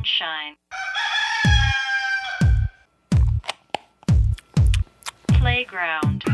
sunshine. Playground.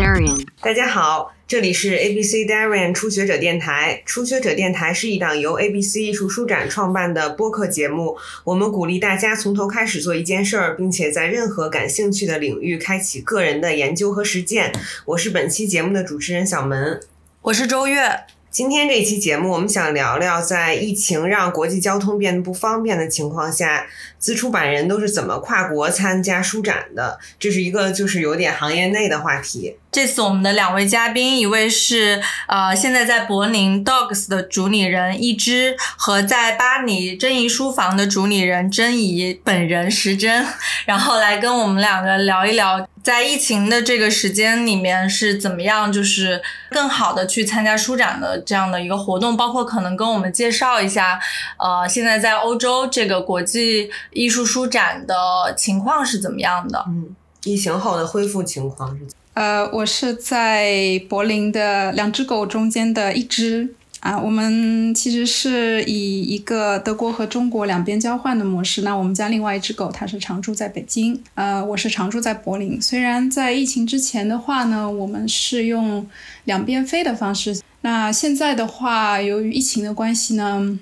Darian. 大家好，这里是 ABC Darian 初学者电台。初学者电台是一档由 ABC 艺术书展创办的播客节目。我们鼓励大家从头开始做一件事儿，并且在任何感兴趣的领域开启个人的研究和实践。我是本期节目的主持人小门。我是周月。今天这期节目，我们想聊聊在疫情让国际交通变得不方便的情况下，自出版人都是怎么跨国参加书展的。这是一个就是有点行业内的话题。这次我们的两位嘉宾，一位是呃现在在柏林 Dogs 的主理人一之，和在巴黎真怡书房的主理人真怡本人时珍，然后来跟我们两个聊一聊，在疫情的这个时间里面是怎么样，就是更好的去参加书展的这样的一个活动，包括可能跟我们介绍一下，呃现在在欧洲这个国际艺术书展的情况是怎么样的。嗯，疫情后的恢复情况是怎？呃，我是在柏林的两只狗中间的一只啊。我们其实是以一个德国和中国两边交换的模式。那我们家另外一只狗它是常住在北京，呃，我是常住在柏林。虽然在疫情之前的话呢，我们是用两边飞的方式。那现在的话，由于疫情的关系呢，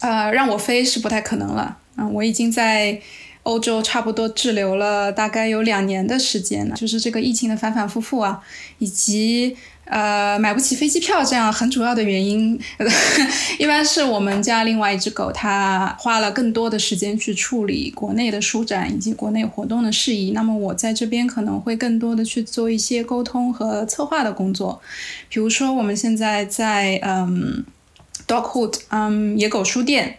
呃，让我飞是不太可能了。嗯，我已经在。欧洲差不多滞留了大概有两年的时间了，就是这个疫情的反反复复啊，以及呃买不起飞机票这样很主要的原因，一般是我们家另外一只狗它花了更多的时间去处理国内的书展以及国内活动的事宜，那么我在这边可能会更多的去做一些沟通和策划的工作，比如说我们现在在嗯 Doghood 嗯野狗书店。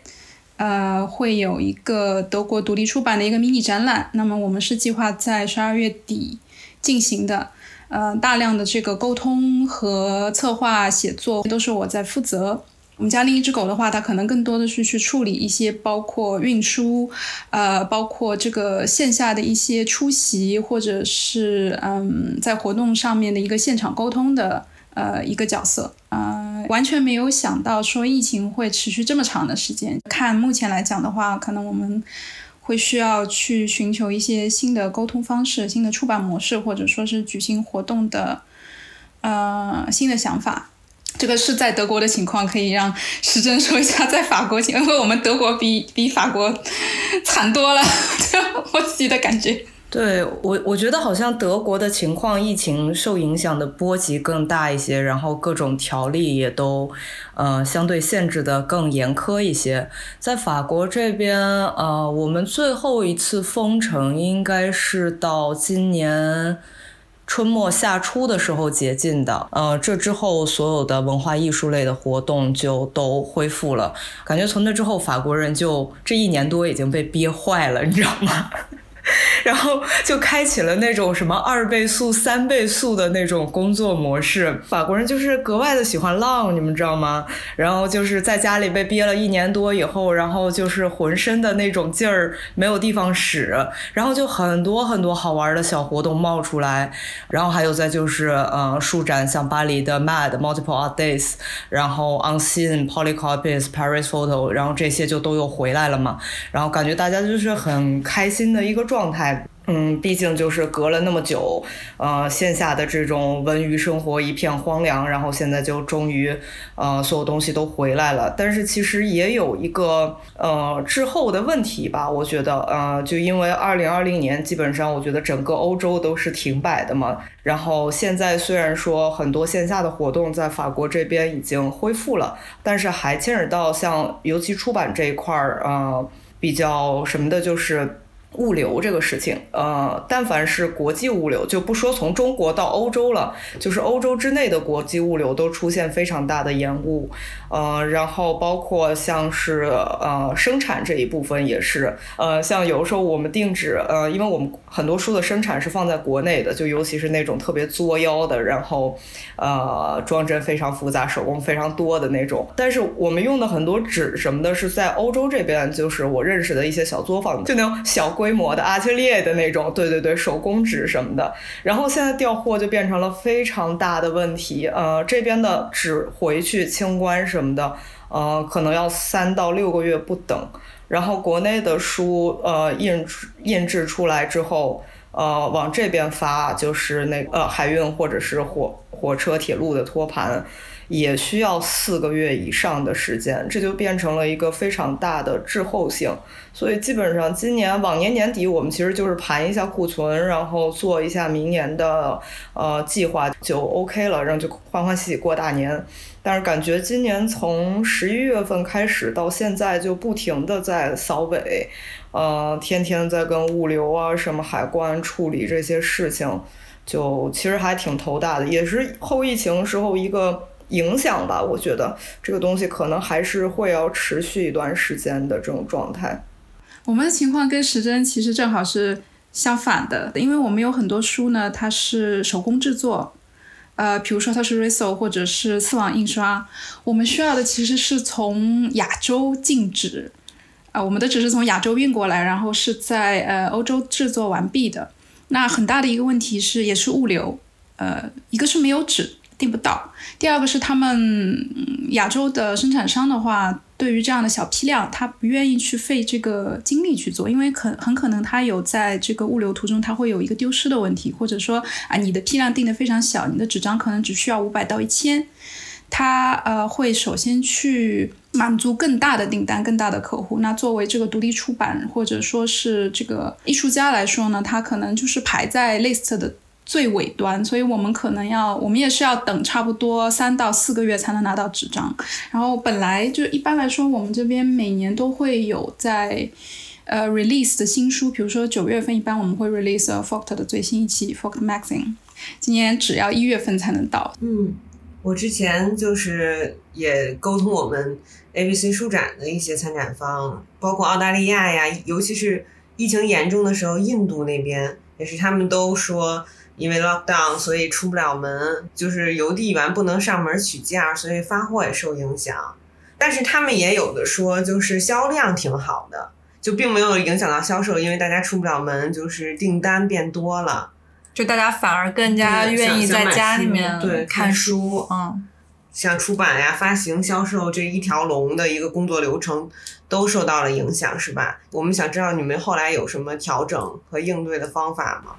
呃，会有一个德国独立出版的一个迷你展览，那么我们是计划在十二月底进行的。呃，大量的这个沟通和策划写作都是我在负责。我们家另一只狗的话，它可能更多的是去处理一些包括运输，呃，包括这个线下的一些出席，或者是嗯，在活动上面的一个现场沟通的。呃，一个角色，呃，完全没有想到说疫情会持续这么长的时间。看目前来讲的话，可能我们会需要去寻求一些新的沟通方式、新的出版模式，或者说是举行活动的呃新的想法。这个是在德国的情况，可以让时珍说一下在法国情，因为我们德国比比法国惨多了，我自己的感觉。对我，我觉得好像德国的情况，疫情受影响的波及更大一些，然后各种条例也都，呃，相对限制的更严苛一些。在法国这边，呃，我们最后一次封城应该是到今年春末夏初的时候解禁的。呃，这之后所有的文化艺术类的活动就都恢复了。感觉从那之后，法国人就这一年多已经被憋坏了，你知道吗？然后就开启了那种什么二倍速、三倍速的那种工作模式。法国人就是格外的喜欢浪，你们知道吗？然后就是在家里被憋了一年多以后，然后就是浑身的那种劲儿没有地方使，然后就很多很多好玩的小活动冒出来。然后还有再就是呃，书展，像巴黎的 Mad Multiple Art Days，然后 Unseen Polycopies Paris Photo，然后这些就都又回来了嘛。然后感觉大家就是很开心的一个状。状态，嗯，毕竟就是隔了那么久，呃，线下的这种文娱生活一片荒凉，然后现在就终于，呃，所有东西都回来了。但是其实也有一个呃滞后的问题吧，我觉得，呃，就因为二零二零年基本上我觉得整个欧洲都是停摆的嘛，然后现在虽然说很多线下的活动在法国这边已经恢复了，但是还牵扯到像尤其出版这一块儿，呃，比较什么的，就是。物流这个事情，呃，但凡是国际物流，就不说从中国到欧洲了，就是欧洲之内的国际物流都出现非常大的延误，呃，然后包括像是呃生产这一部分也是，呃，像有时候我们定制，呃，因为我们很多书的生产是放在国内的，就尤其是那种特别作妖的，然后呃装帧非常复杂、手工非常多的那种，但是我们用的很多纸什么的，是在欧洲这边，就是我认识的一些小作坊，就那种小规规模的阿切列的那种，对对对，手工纸什么的。然后现在调货就变成了非常大的问题，呃，这边的纸回去清关什么的，呃，可能要三到六个月不等。然后国内的书，呃，印印制出来之后，呃，往这边发，就是那呃海运或者是火火车、铁路的托盘，也需要四个月以上的时间，这就变成了一个非常大的滞后性。所以基本上今年往年年底，我们其实就是盘一下库存，然后做一下明年的呃计划就 OK 了，然后就欢欢喜喜过大年。但是感觉今年从十一月份开始到现在，就不停的在扫尾，呃，天天在跟物流啊、什么海关处理这些事情，就其实还挺头大的，也是后疫情时候一个影响吧。我觉得这个东西可能还是会要持续一段时间的这种状态。我们的情况跟时针其实正好是相反的，因为我们有很多书呢，它是手工制作，呃，比如说它是 Riso 或者是丝网印刷，我们需要的其实是从亚洲进纸，啊、我们的纸是从亚洲运过来，然后是在呃欧洲制作完毕的。那很大的一个问题是，也是物流，呃，一个是没有纸订不到，第二个是他们嗯亚洲的生产商的话，对于这样的小批量，他不愿意去费这个精力去做，因为可很可能他有在这个物流途中，他会有一个丢失的问题，或者说啊，你的批量定的非常小，你的纸张可能只需要五百到一千，他呃会首先去满足更大的订单、更大的客户。那作为这个独立出版或者说是这个艺术家来说呢，他可能就是排在 list 的最尾端，所以我们可能要，我们也是要等差不多三到四个月才能拿到纸张。然后本来就一般来说，我们这边每年都会有在呃 release 的新书，比如说九月份一般我们会 release Forked 的最新一期 fork Magazine，今年只要一月份才能到。嗯，我之前就是也沟通我们 ABC 书展的一些参展方，包括澳大利亚呀，尤其是疫情严重的时候，印度那边也是他们都说。因为 lockdown，所以出不了门，就是邮递员不能上门取件，所以发货也受影响。但是他们也有的说，就是销量挺好的，就并没有影响到销售，因为大家出不了门，就是订单变多了。就大家反而更加愿意在家里面对看书，嗯，像出版呀、发行、销售这一条龙的一个工作流程都受到了影响，是吧？我们想知道你们后来有什么调整和应对的方法吗？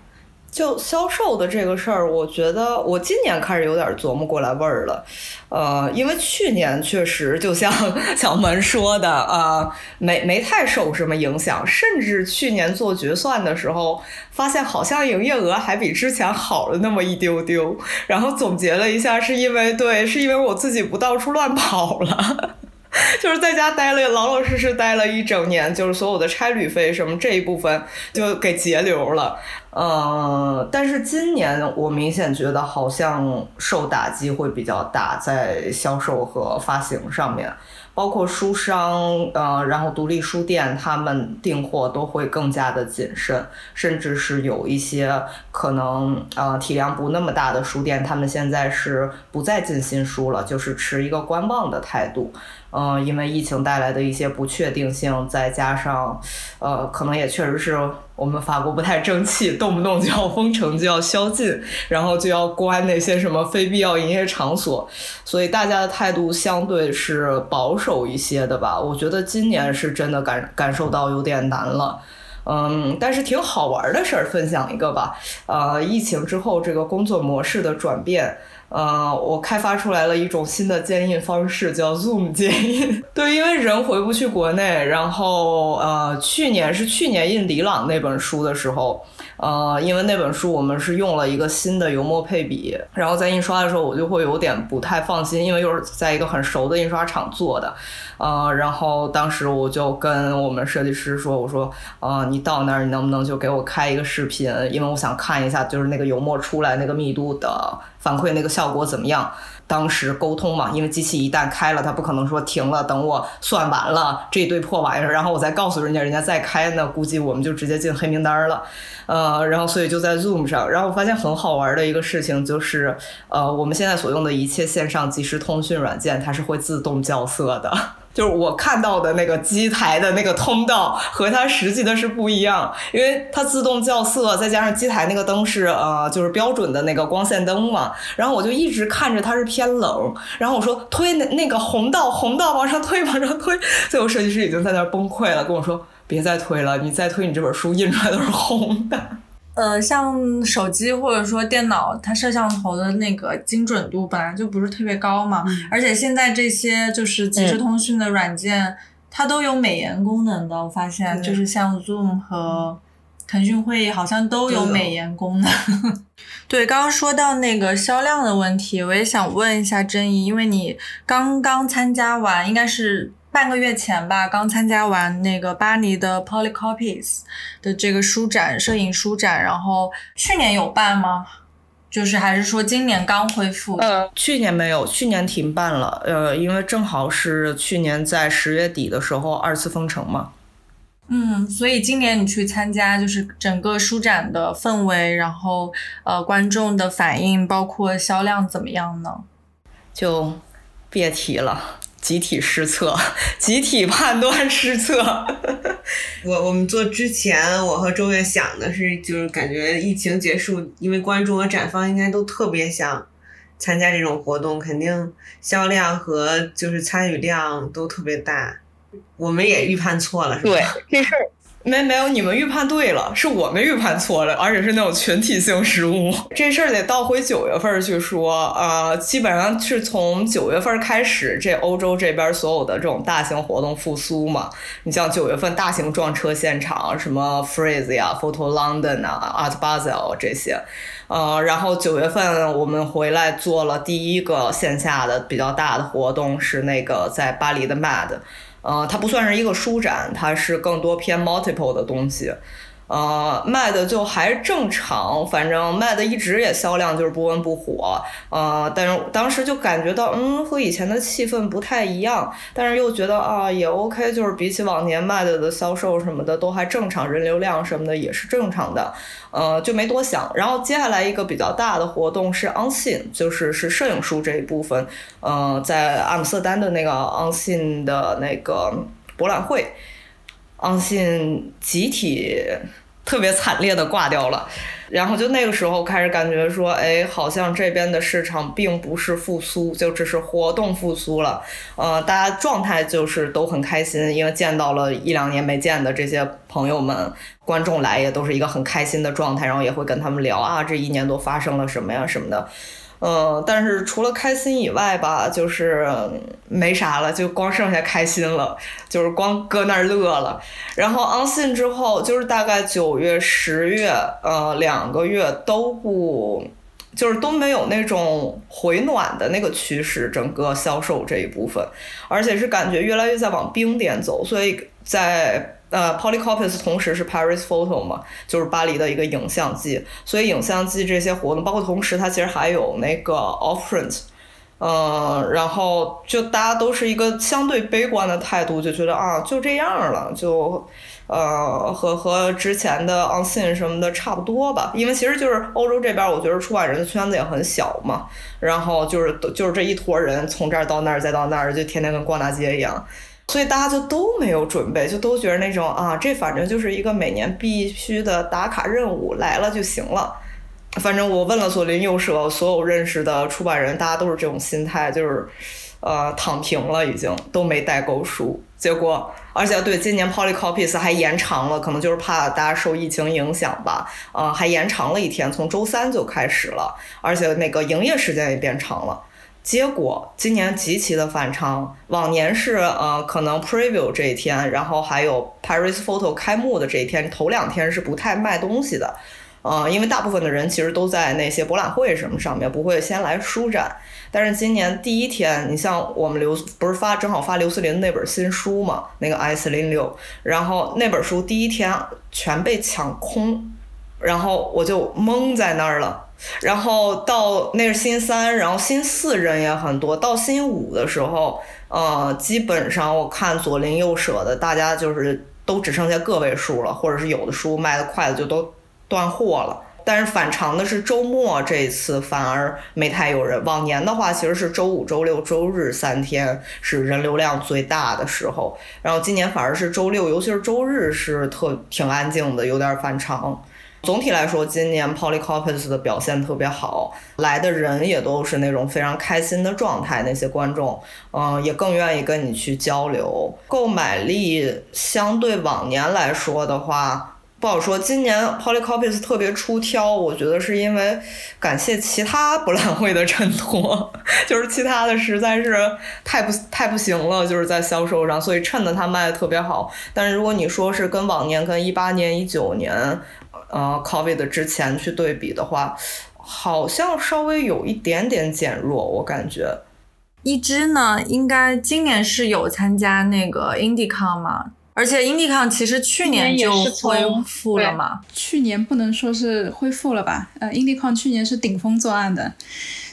就销售的这个事儿，我觉得我今年开始有点琢磨过来味儿了，呃，因为去年确实就像小门说的，呃，没没太受什么影响，甚至去年做决算的时候，发现好像营业额还比之前好了那么一丢丢，然后总结了一下，是因为对，是因为我自己不到处乱跑了。就是在家待了老老实实待了一整年，就是所有的差旅费什么这一部分就给节流了。呃，但是今年我明显觉得好像受打击会比较大，在销售和发行上面，包括书商呃，然后独立书店他们订货都会更加的谨慎，甚至是有一些可能呃体量不那么大的书店，他们现在是不再进新书了，就是持一个观望的态度。嗯，因为疫情带来的一些不确定性，再加上，呃，可能也确实是我们法国不太争气，动不动就要封城，就要宵禁，然后就要关那些什么非必要营业场所，所以大家的态度相对是保守一些的吧。我觉得今年是真的感感受到有点难了。嗯，但是挺好玩的事儿，分享一个吧。呃，疫情之后这个工作模式的转变。呃，我开发出来了一种新的建印方式，叫 Zoom 建印。对，因为人回不去国内，然后呃，去年是去年印李朗那本书的时候，呃，因为那本书我们是用了一个新的油墨配比，然后在印刷的时候我就会有点不太放心，因为又是在一个很熟的印刷厂做的，呃，然后当时我就跟我们设计师说，我说，呃，你到那儿你能不能就给我开一个视频，因为我想看一下就是那个油墨出来那个密度的。反馈那个效果怎么样？当时沟通嘛，因为机器一旦开了，它不可能说停了，等我算完了这一堆破玩意儿，然后我再告诉人家，人家再开呢，估计我们就直接进黑名单了。呃，然后所以就在 Zoom 上，然后我发现很好玩的一个事情就是，呃，我们现在所用的一切线上即时通讯软件，它是会自动校色的。就是我看到的那个机台的那个通道和它实际的是不一样，因为它自动校色，再加上机台那个灯是呃就是标准的那个光线灯嘛，然后我就一直看着它是偏冷，然后我说推那那个红道红道往上推往上推，最后设计师已经在那崩溃了，跟我说别再推了，你再推你这本书印出来都是红的。呃，像手机或者说电脑，它摄像头的那个精准度本来就不是特别高嘛，而且现在这些就是即时通讯的软件，它都有美颜功能的。我发现，就是像 Zoom 和腾讯会议好像都有美颜功能。对，刚刚说到那个销量的问题，我也想问一下珍怡，因为你刚刚参加完，应该是。半个月前吧，刚参加完那个巴黎的 Polycopies 的这个书展，摄影书展。然后去年有办吗？就是还是说今年刚恢复？呃，去年没有，去年停办了。呃，因为正好是去年在十月底的时候二次封城嘛。嗯，所以今年你去参加，就是整个书展的氛围，然后呃观众的反应，包括销量怎么样呢？就别提了。集体失策，集体判断失策。我我们做之前，我和周月想的是，就是感觉疫情结束，因为观众和展方应该都特别想参加这种活动，肯定销量和就是参与量都特别大。我们也预判错了，是吧？对这事儿。没没有，你们预判对了，是我们预判错了，而且是那种群体性失误。这事儿得倒回九月份去说，呃，基本上是从九月份开始，这欧洲这边所有的这种大型活动复苏嘛。你像九月份大型撞车现场，什么 Freeze 呀、Photo London 啊、Art Basel 这些，呃，然后九月份我们回来做了第一个线下的比较大的活动，是那个在巴黎的 Mad。呃，它不算是一个书展，它是更多偏 multiple 的东西。呃，卖的就还正常，反正卖的一直也销量就是不温不火。呃，但是当时就感觉到，嗯，和以前的气氛不太一样，但是又觉得啊，也 OK，就是比起往年卖的的销售什么的都还正常，人流量什么的也是正常的。呃，就没多想。然后接下来一个比较大的活动是 Unseen，就是是摄影书这一部分。呃，在阿姆斯特丹的那个 Unseen 的那个博览会。昂信集体特别惨烈的挂掉了，然后就那个时候开始感觉说，哎，好像这边的市场并不是复苏，就只是活动复苏了。呃，大家状态就是都很开心，因为见到了一两年没见的这些朋友们，观众来也都是一个很开心的状态，然后也会跟他们聊啊，这一年都发生了什么呀什么的。呃，但是除了开心以外吧，就是没啥了，就光剩下开心了，就是光搁那儿乐了。然后 on 信之后，就是大概九月、十月，呃，两个月都不，就是都没有那种回暖的那个趋势，整个销售这一部分，而且是感觉越来越在往冰点走，所以在。呃，Polycopies 同时是 Paris Photo 嘛，就是巴黎的一个影像季，所以影像季这些活动，包括同时它其实还有那个 Offprint，嗯，然后就大家都是一个相对悲观的态度，就觉得啊，就这样了，就呃和和之前的 o n Scene 什么的差不多吧，因为其实就是欧洲这边，我觉得出版人的圈子也很小嘛，然后就是就是这一坨人从这儿到那儿再到那儿，就天天跟逛大街一样。所以大家就都没有准备，就都觉得那种啊，这反正就是一个每年必须的打卡任务，来了就行了。反正我问了左邻右舍所有认识的出版人，大家都是这种心态，就是呃躺平了，已经都没代购书。结果，而且对今年 Polycopies 还延长了，可能就是怕大家受疫情影响吧，呃，还延长了一天，从周三就开始了，而且那个营业时间也变长了。结果今年极其的反常，往年是呃可能 Preview 这一天，然后还有 Paris Photo 开幕的这一天，头两天是不太卖东西的，呃，因为大部分的人其实都在那些博览会什么上面，不会先来书展。但是今年第一天，你像我们刘不是发正好发刘思林那本新书嘛，那个 I 四零六，然后那本书第一天全被抢空，然后我就懵在那儿了。然后到那是新三，然后新四人也很多。到新五的时候，呃，基本上我看左邻右舍的，大家就是都只剩下个位数了，或者是有的书卖的快的就都断货了。但是反常的是周末这一次反而没太有人。往年的话，其实是周五、周六、周日三天是人流量最大的时候，然后今年反而是周六，尤其是周日是特挺安静的，有点反常。总体来说，今年 Polycopies 的表现特别好，来的人也都是那种非常开心的状态。那些观众，嗯，也更愿意跟你去交流。购买力相对往年来说的话，不好说。今年 Polycopies 特别出挑，我觉得是因为感谢其他博览会的衬托，就是其他的实在是太不太不行了，就是在销售上，所以衬得它卖的特别好。但是如果你说是跟往年、跟一八年、一九年。呃，COVID 之前去对比的话，好像稍微有一点点减弱，我感觉。一只呢，应该今年是有参加那个 IndieCon 嘛，而且 IndieCon 其实去年就恢复了嘛。去年不能说是恢复了吧？呃，IndieCon 去年是顶风作案的，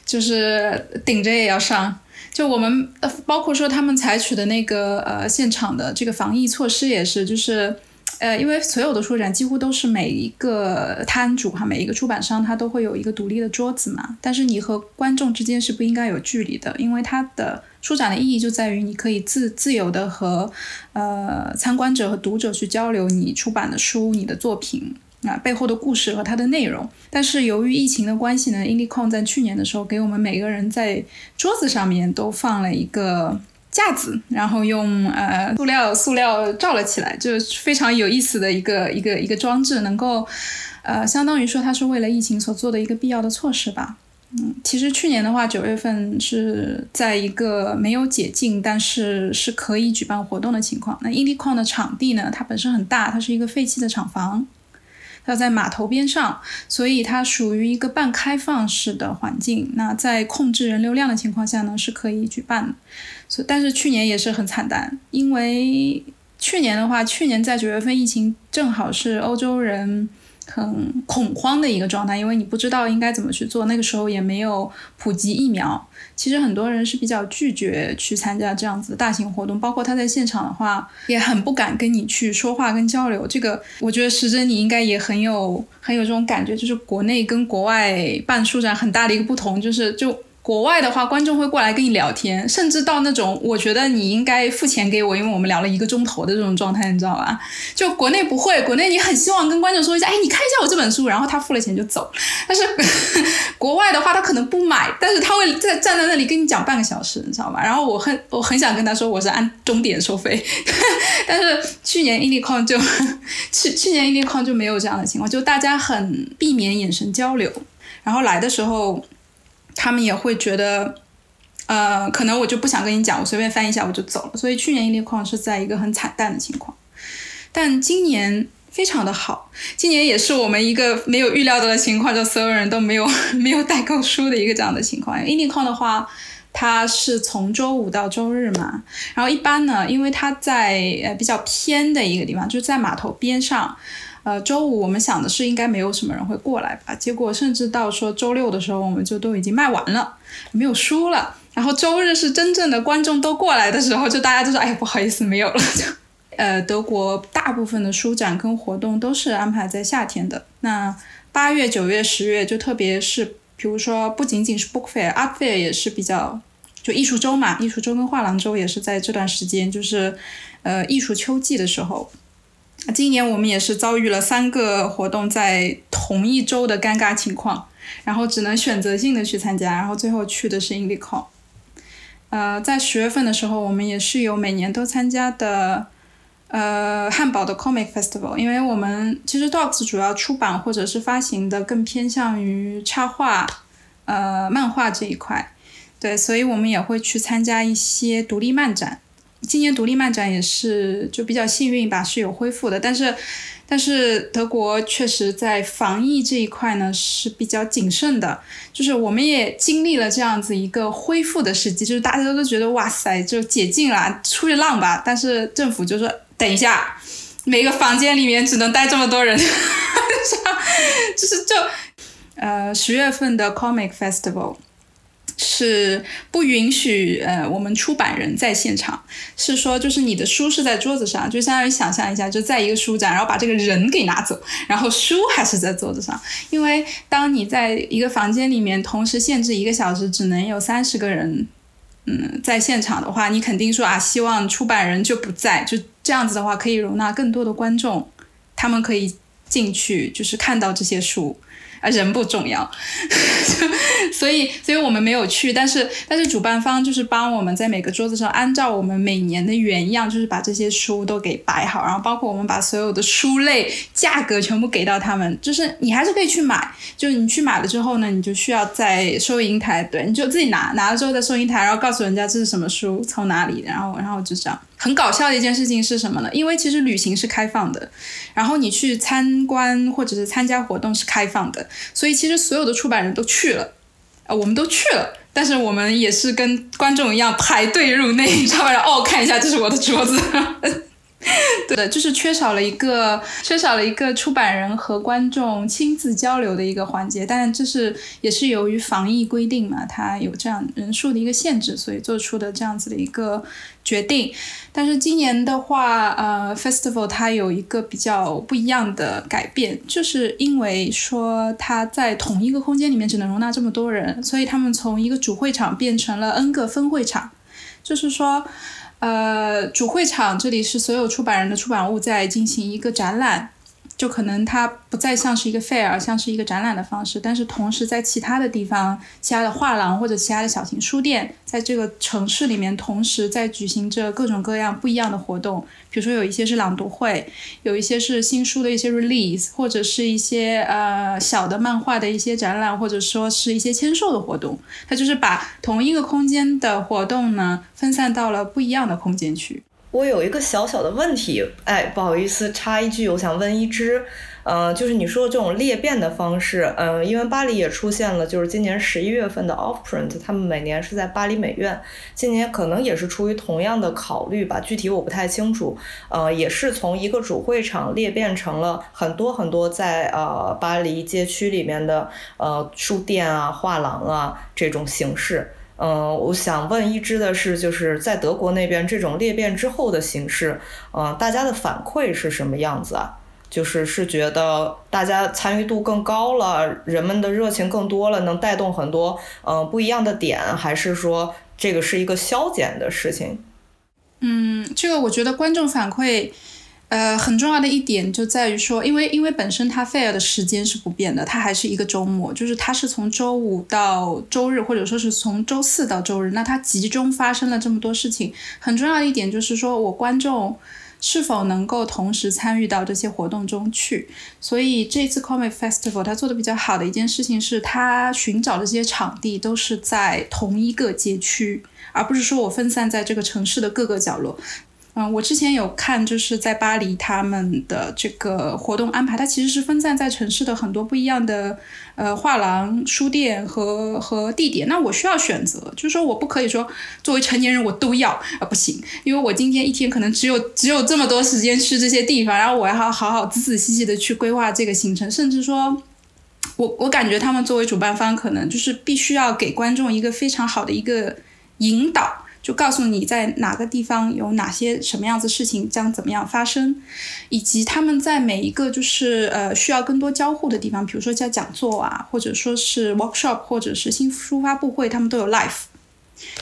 就是顶着也要上。就我们呃，包括说他们采取的那个呃现场的这个防疫措施也是，就是。呃，因为所有的书展几乎都是每一个摊主哈，每一个出版商他都会有一个独立的桌子嘛。但是你和观众之间是不应该有距离的，因为它的书展的意义就在于你可以自自由的和呃参观者和读者去交流你出版的书、你的作品啊背后的故事和它的内容。但是由于疫情的关系呢 i n d i c o n 在去年的时候给我们每个人在桌子上面都放了一个。架子，然后用呃塑料塑料罩了起来，就是非常有意思的一个一个一个装置，能够呃相当于说它是为了疫情所做的一个必要的措施吧。嗯，其实去年的话，九月份是在一个没有解禁，但是是可以举办活动的情况。那 i n d i c o n 的场地呢，它本身很大，它是一个废弃的厂房。它在码头边上，所以它属于一个半开放式的环境。那在控制人流量的情况下呢，是可以举办的。所但是去年也是很惨淡，因为去年的话，去年在九月份疫情正好是欧洲人。很恐慌的一个状态，因为你不知道应该怎么去做。那个时候也没有普及疫苗，其实很多人是比较拒绝去参加这样子大型活动。包括他在现场的话，也很不敢跟你去说话跟交流。这个我觉得时珍你应该也很有很有这种感觉，就是国内跟国外办书展很大的一个不同，就是就。国外的话，观众会过来跟你聊天，甚至到那种我觉得你应该付钱给我，因为我们聊了一个钟头的这种状态，你知道吧？就国内不会，国内你很希望跟观众说一下，哎，你看一下我这本书，然后他付了钱就走。但是国外的话，他可能不买，但是他会在站在那里跟你讲半个小时，你知道吧？然后我很我很想跟他说我是按钟点收费，但是去年 IndieCon 就去去年 IndieCon 就没有这样的情况，就大家很避免眼神交流，然后来的时候。他们也会觉得，呃，可能我就不想跟你讲，我随便翻一下我就走了。所以去年一矿是在一个很惨淡的情况，但今年非常的好。今年也是我们一个没有预料到的情况，就所有人都没有 没有带够书的一个这样的情况。i n d i c o n 的话，它是从周五到周日嘛，然后一般呢，因为它在呃比较偏的一个地方，就是在码头边上。呃，周五我们想的是应该没有什么人会过来吧，结果甚至到说周六的时候，我们就都已经卖完了，没有书了。然后周日是真正的观众都过来的时候，就大家就说：“哎呀，不好意思，没有了。”就，呃，德国大部分的书展跟活动都是安排在夏天的。那八月、九月、十月，就特别是比如说，不仅仅是 Book Fair，Art Fair 也是比较，就艺术周嘛，艺术周跟画廊周也是在这段时间，就是呃艺术秋季的时候。今年我们也是遭遇了三个活动在同一周的尴尬情况，然后只能选择性的去参加，然后最后去的是 IndieCon。呃，在十月份的时候，我们也是有每年都参加的，呃，汉堡的 Comic Festival，因为我们其实 Dogs 主要出版或者是发行的更偏向于插画、呃，漫画这一块，对，所以我们也会去参加一些独立漫展。今年独立漫展也是就比较幸运吧，是有恢复的，但是。但是德国确实在防疫这一块呢是比较谨慎的，就是我们也经历了这样子一个恢复的时机，就是大家都觉得哇塞，就解禁了，出去浪吧。但是政府就说等一下，每个房间里面只能待这么多人，就是就呃十月份的 Comic Festival。是不允许呃，我们出版人在现场。是说，就是你的书是在桌子上，就相当于想象一下，就在一个书展，然后把这个人给拿走，然后书还是在桌子上。因为当你在一个房间里面同时限制一个小时，只能有三十个人，嗯，在现场的话，你肯定说啊，希望出版人就不在，就这样子的话，可以容纳更多的观众，他们可以进去，就是看到这些书。啊，人不重要，所以，所以我们没有去。但是，但是主办方就是帮我们在每个桌子上按照我们每年的原样，就是把这些书都给摆好，然后包括我们把所有的书类价格全部给到他们，就是你还是可以去买。就是你去买了之后呢，你就需要在收银台，对，你就自己拿，拿了之后在收银台，然后告诉人家这是什么书，从哪里，然后，然后就这样。很搞笑的一件事情是什么呢？因为其实旅行是开放的，然后你去参观或者是参加活动是开放的，所以其实所有的出版人都去了，啊，我们都去了，但是我们也是跟观众一样排队入内，你知道吧？哦，看一下，这是我的桌子。对的，就是缺少了一个缺少了一个出版人和观众亲自交流的一个环节，但这是也是由于防疫规定嘛，它有这样人数的一个限制，所以做出的这样子的一个决定。但是今年的话，呃，Festival 它有一个比较不一样的改变，就是因为说它在同一个空间里面只能容纳这么多人，所以他们从一个主会场变成了 N 个分会场，就是说。呃，主会场这里是所有出版人的出版物在进行一个展览。就可能它不再像是一个 fair，像是一个展览的方式，但是同时在其他的地方，其他的画廊或者其他的小型书店，在这个城市里面同时在举行着各种各样不一样的活动。比如说有一些是朗读会，有一些是新书的一些 release，或者是一些呃小的漫画的一些展览，或者说是一些签售的活动。它就是把同一个空间的活动呢分散到了不一样的空间去。我有一个小小的问题，哎，不好意思插一句，我想问一只，呃，就是你说的这种裂变的方式，嗯，因为巴黎也出现了，就是今年十一月份的 Offprint，他们每年是在巴黎美院，今年可能也是出于同样的考虑吧，具体我不太清楚，呃，也是从一个主会场裂变成了很多很多在呃巴黎街区里面的呃书店啊、画廊啊这种形式。嗯，我想问一只的是，就是在德国那边这种裂变之后的形式，嗯，大家的反馈是什么样子啊？就是是觉得大家参与度更高了，人们的热情更多了，能带动很多嗯不一样的点，还是说这个是一个消减的事情？嗯，这个我觉得观众反馈。呃，很重要的一点就在于说，因为因为本身它 fair 的时间是不变的，它还是一个周末，就是它是从周五到周日，或者说是从周四到周日，那它集中发生了这么多事情。很重要的一点就是说我观众是否能够同时参与到这些活动中去。所以这次 Comic Festival 它做的比较好的一件事情是，它寻找的这些场地都是在同一个街区，而不是说我分散在这个城市的各个角落。嗯，我之前有看，就是在巴黎他们的这个活动安排，它其实是分散在城市的很多不一样的呃画廊、书店和和地点。那我需要选择，就是说我不可以说作为成年人我都要啊，不行，因为我今天一天可能只有只有这么多时间去这些地方，然后我要好好仔仔细细的去规划这个行程，甚至说，我我感觉他们作为主办方，可能就是必须要给观众一个非常好的一个引导。就告诉你在哪个地方有哪些什么样子事情将怎么样发生，以及他们在每一个就是呃需要更多交互的地方，比如说叫讲座啊，或者说是 workshop，或者是新书发布会，他们都有 live。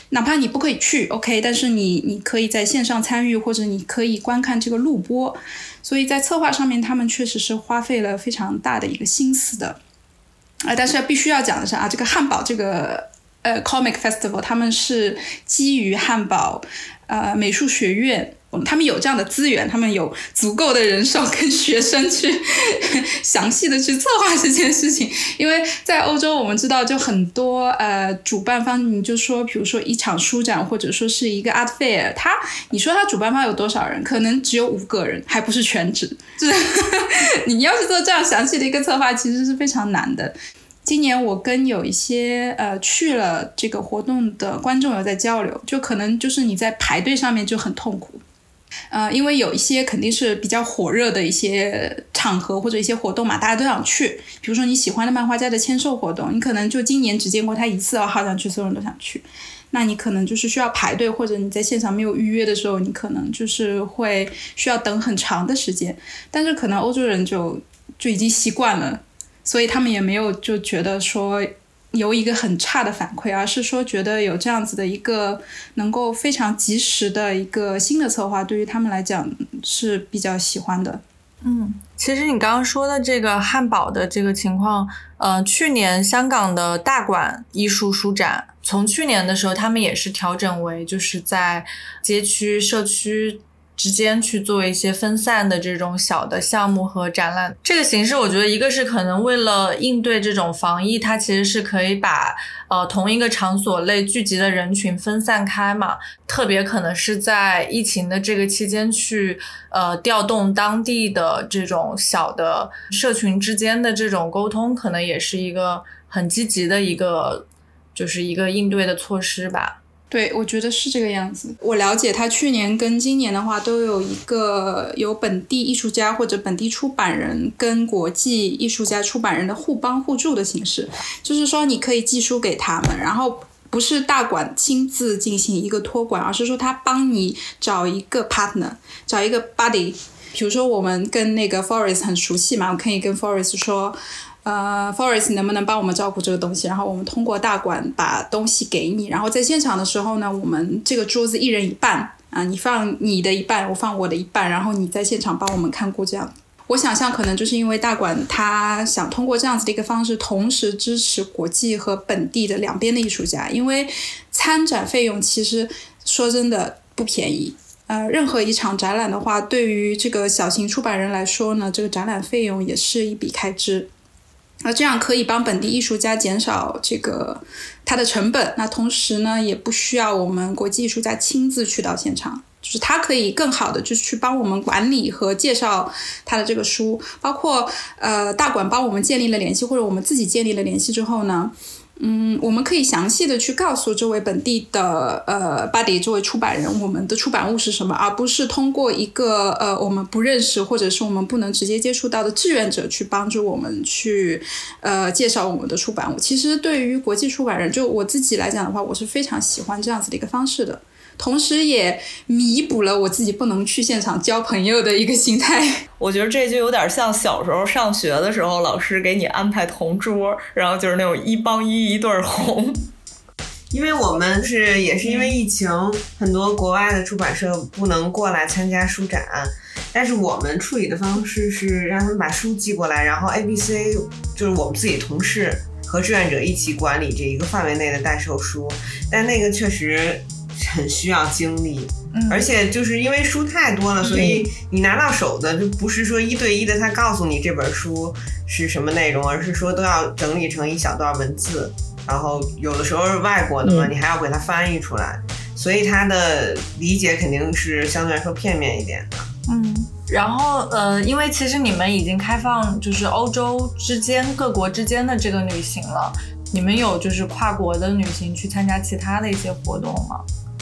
哪怕你不可以去，OK，但是你你可以在线上参与，或者你可以观看这个录播。所以在策划上面，他们确实是花费了非常大的一个心思的。啊，但是必须要讲的是啊，这个汉堡这个。呃 Comic Festival，他们是基于汉堡呃美术学院。他们有这样的资源，他们有足够的人手跟学生去 详细的去策划这件事情。因为在欧洲，我们知道就很多呃主办方，你就说，比如说一场书展或者说是一个 art fair，他你说他主办方有多少人？可能只有五个人，还不是全职。就是 你要是做这样详细的一个策划，其实是非常难的。今年我跟有一些呃去了这个活动的观众有在交流，就可能就是你在排队上面就很痛苦。呃，因为有一些肯定是比较火热的一些场合或者一些活动嘛，大家都想去。比如说你喜欢的漫画家的签售活动，你可能就今年只见过他一次哦，好想去，所有人都想去。那你可能就是需要排队，或者你在现场没有预约的时候，你可能就是会需要等很长的时间。但是可能欧洲人就就已经习惯了，所以他们也没有就觉得说。有一个很差的反馈，而是说觉得有这样子的一个能够非常及时的一个新的策划，对于他们来讲是比较喜欢的。嗯，其实你刚刚说的这个汉堡的这个情况，呃，去年香港的大馆艺术书展，从去年的时候他们也是调整为就是在街区社区。之间去做一些分散的这种小的项目和展览，这个形式我觉得一个是可能为了应对这种防疫，它其实是可以把呃同一个场所内聚集的人群分散开嘛，特别可能是在疫情的这个期间去呃调动当地的这种小的社群之间的这种沟通，可能也是一个很积极的一个就是一个应对的措施吧。对，我觉得是这个样子。我了解，他去年跟今年的话，都有一个有本地艺术家或者本地出版人跟国际艺术家出版人的互帮互助的形式。就是说，你可以寄书给他们，然后不是大馆亲自进行一个托管，而是说他帮你找一个 partner，找一个 buddy。比如说，我们跟那个 Forest 很熟悉嘛，我可以跟 Forest 说。呃，Forest 能不能帮我们照顾这个东西？然后我们通过大馆把东西给你，然后在现场的时候呢，我们这个桌子一人一半啊，你放你的一半，我放我的一半，然后你在现场帮我们看顾这样。我想象可能就是因为大馆他想通过这样子的一个方式，同时支持国际和本地的两边的艺术家，因为参展费用其实说真的不便宜。呃，任何一场展览的话，对于这个小型出版人来说呢，这个展览费用也是一笔开支。那这样可以帮本地艺术家减少这个他的成本，那同时呢，也不需要我们国际艺术家亲自去到现场，就是他可以更好的就是去帮我们管理和介绍他的这个书，包括呃大馆帮我们建立了联系，或者我们自己建立了联系之后呢。嗯，我们可以详细的去告诉这位本地的呃 body 这位出版人，我们的出版物是什么，而不是通过一个呃我们不认识或者是我们不能直接接触到的志愿者去帮助我们去呃介绍我们的出版物。其实对于国际出版人，就我自己来讲的话，我是非常喜欢这样子的一个方式的。同时也弥补了我自己不能去现场交朋友的一个心态。我觉得这就有点像小时候上学的时候，老师给你安排同桌，然后就是那种一帮一一对红。因为我们是也是因为疫情，很多国外的出版社不能过来参加书展，但是我们处理的方式是让他们把书寄过来，然后 ABC 就是我们自己同事和志愿者一起管理这一个范围内的代售书，但那个确实。很需要精力，而且就是因为书太多了，所以你拿到手的就不是说一对一的，他告诉你这本书是什么内容，而是说都要整理成一小段文字，然后有的时候是外国的嘛，你还要给它翻译出来，所以他的理解肯定是相对来说片面一点的。嗯，然后呃，因为其实你们已经开放就是欧洲之间各国之间的这个旅行了，你们有就是跨国的旅行去参加其他的一些活动吗？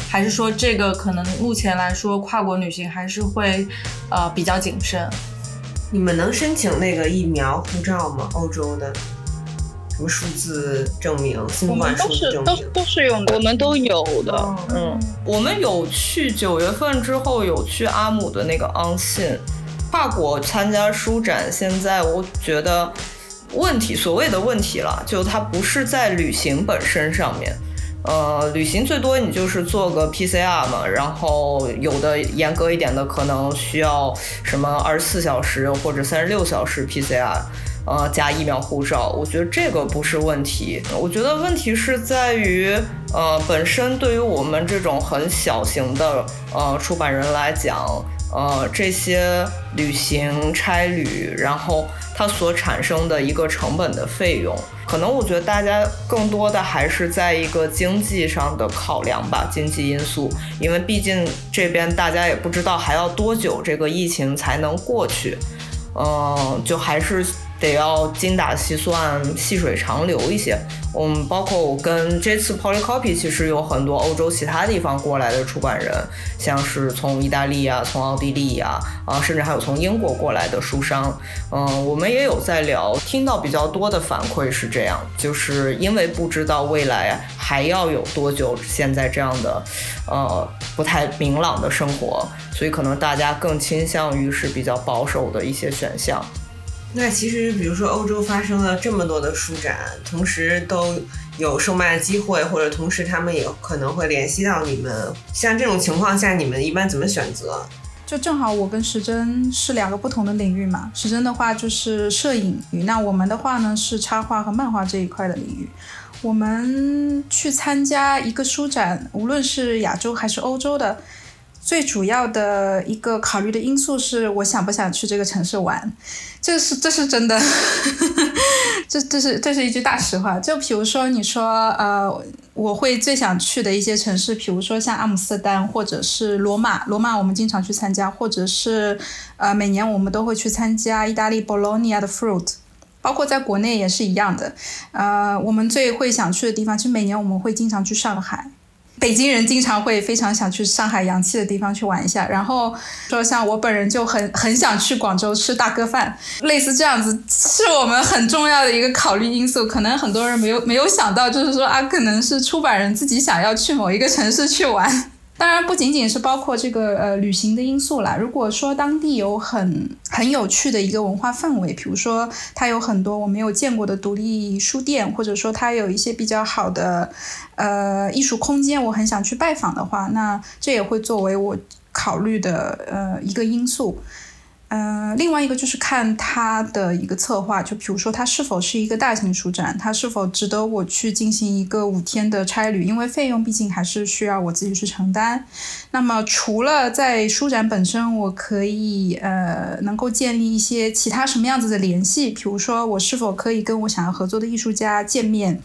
还是说这个可能目前来说跨国旅行还是会，呃比较谨慎。你们能申请那个疫苗护照吗？欧洲的什么数字证明？新冠数字证明？都都是用的，我们都有的。嗯，我们有去九月份之后有去阿姆的那个昂信跨国参加书展。现在我觉得问题，所谓的问题了，就它不是在旅行本身上面。呃，旅行最多你就是做个 PCR 嘛，然后有的严格一点的可能需要什么二十四小时或者三十六小时 PCR。呃加疫苗护照，我觉得这个不是问题。我觉得问题是在于，呃，本身对于我们这种很小型的呃出版人来讲，呃，这些旅行差旅，然后它所产生的一个成本的费用，可能我觉得大家更多的还是在一个经济上的考量吧，经济因素，因为毕竟这边大家也不知道还要多久这个疫情才能过去，嗯，就还是。得要精打细算、细水长流一些。嗯，包括我跟这次 Polycopy 其实有很多欧洲其他地方过来的出版人，像是从意大利啊、从奥地利呀啊，甚至还有从英国过来的书商。嗯，我们也有在聊，听到比较多的反馈是这样，就是因为不知道未来还要有多久现在这样的呃不太明朗的生活，所以可能大家更倾向于是比较保守的一些选项。那其实，比如说欧洲发生了这么多的书展，同时都有售卖的机会，或者同时他们也可能会联系到你们。像这种情况下，你们一般怎么选择？就正好我跟时针是两个不同的领域嘛。时针的话就是摄影与，那我们的话呢是插画和漫画这一块的领域。我们去参加一个书展，无论是亚洲还是欧洲的。最主要的一个考虑的因素是我想不想去这个城市玩，这是这是真的，这这是这是一句大实话。就比如说你说呃，我会最想去的一些城市，比如说像阿姆斯特丹或者是罗马，罗马我们经常去参加，或者是呃每年我们都会去参加意大利 Bologna 的 Fruit，包括在国内也是一样的。呃，我们最会想去的地方，其实每年我们会经常去上海。北京人经常会非常想去上海洋气的地方去玩一下，然后说像我本人就很很想去广州吃大哥饭，类似这样子是我们很重要的一个考虑因素。可能很多人没有没有想到，就是说啊，可能是出版人自己想要去某一个城市去玩。当然不仅仅是包括这个呃旅行的因素啦。如果说当地有很很有趣的一个文化氛围，比如说它有很多我没有见过的独立书店，或者说它有一些比较好的呃艺术空间，我很想去拜访的话，那这也会作为我考虑的呃一个因素。嗯，另外一个就是看它的一个策划，就比如说它是否是一个大型书展，它是否值得我去进行一个五天的差旅，因为费用毕竟还是需要我自己去承担。那么除了在书展本身，我可以呃能够建立一些其他什么样子的联系，比如说我是否可以跟我想要合作的艺术家见面。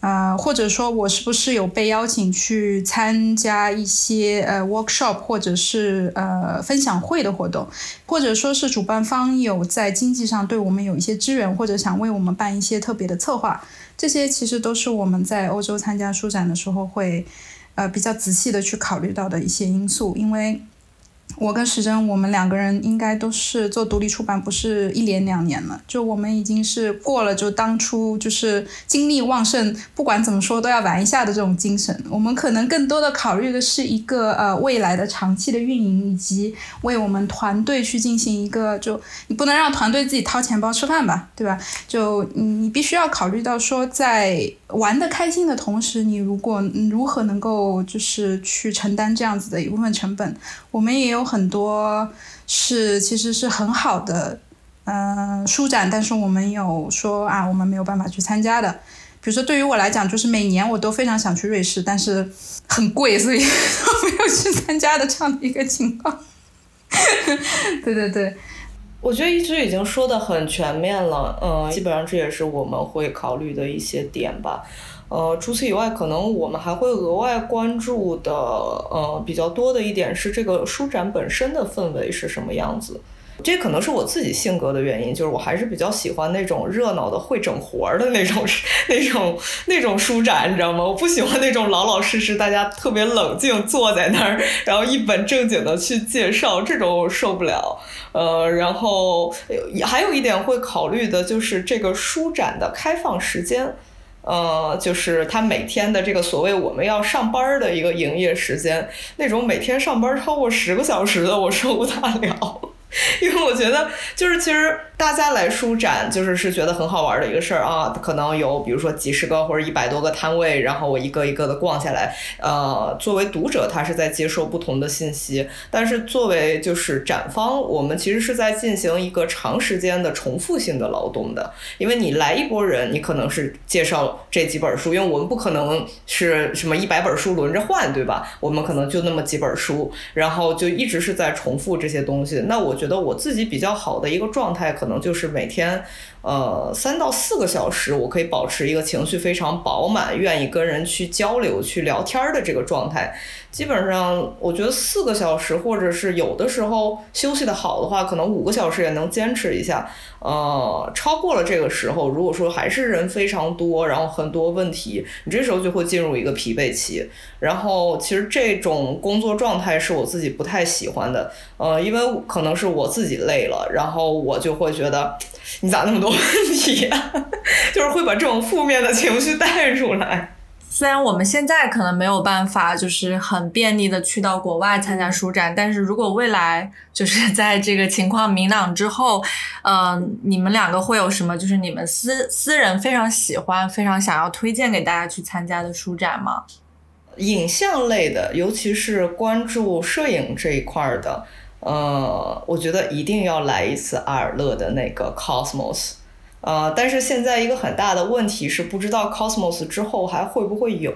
呃，或者说，我是不是有被邀请去参加一些呃 workshop 或者是呃分享会的活动，或者说是主办方有在经济上对我们有一些支援，或者想为我们办一些特别的策划，这些其实都是我们在欧洲参加书展的时候会呃比较仔细的去考虑到的一些因素，因为。我跟时珍，我们两个人应该都是做独立出版，不是一连两年了。就我们已经是过了，就当初就是精力旺盛，不管怎么说都要玩一下的这种精神。我们可能更多的考虑的是一个呃未来的长期的运营，以及为我们团队去进行一个，就你不能让团队自己掏钱包吃饭吧，对吧？就你你必须要考虑到说，在玩的开心的同时，你如果如何能够就是去承担这样子的一部分成本，我们也有。很多是其实是很好的，嗯，书展，但是我们有说啊，我们没有办法去参加的。比如说，对于我来讲，就是每年我都非常想去瑞士，但是很贵，所以都 没有去参加的这样的一个情况。对 对对，我觉得一直已经说的很全面了，嗯，基本上这也是我们会考虑的一些点吧。呃，除此以外，可能我们还会额外关注的，呃，比较多的一点是这个书展本身的氛围是什么样子。这可能是我自己性格的原因，就是我还是比较喜欢那种热闹的、会整活儿的那种、那种、那种书展，你知道吗？我不喜欢那种老老实实、大家特别冷静坐在那儿，然后一本正经的去介绍，这种我受不了。呃，然后还有一点会考虑的就是这个书展的开放时间。呃，就是他每天的这个所谓我们要上班的一个营业时间，那种每天上班超过十个小时的，我受不大了。因为我觉得，就是其实大家来书展，就是是觉得很好玩的一个事儿啊。可能有比如说几十个或者一百多个摊位，然后我一个一个的逛下来。呃，作为读者，他是在接受不同的信息；但是作为就是展方，我们其实是在进行一个长时间的重复性的劳动的。因为你来一波人，你可能是介绍这几本书，因为我们不可能是什么一百本书轮着换，对吧？我们可能就那么几本书，然后就一直是在重复这些东西。那我觉得我自己比较好的一个状态，可能就是每天，呃，三到四个小时，我可以保持一个情绪非常饱满，愿意跟人去交流、去聊天的这个状态。基本上，我觉得四个小时，或者是有的时候休息的好的话，可能五个小时也能坚持一下。呃，超过了这个时候，如果说还是人非常多，然后很多问题，你这时候就会进入一个疲惫期。然后，其实这种工作状态是我自己不太喜欢的。呃，因为可能是我自己累了，然后我就会觉得你咋那么多问题呀？就是会把这种负面的情绪带出来。虽然我们现在可能没有办法，就是很便利的去到国外参加书展，但是如果未来就是在这个情况明朗之后，嗯、你们两个会有什么就是你们私私人非常喜欢、非常想要推荐给大家去参加的书展吗？影像类的，尤其是关注摄影这一块的，呃，我觉得一定要来一次阿尔勒的那个 Cosmos。呃，但是现在一个很大的问题是，不知道 Cosmos 之后还会不会有。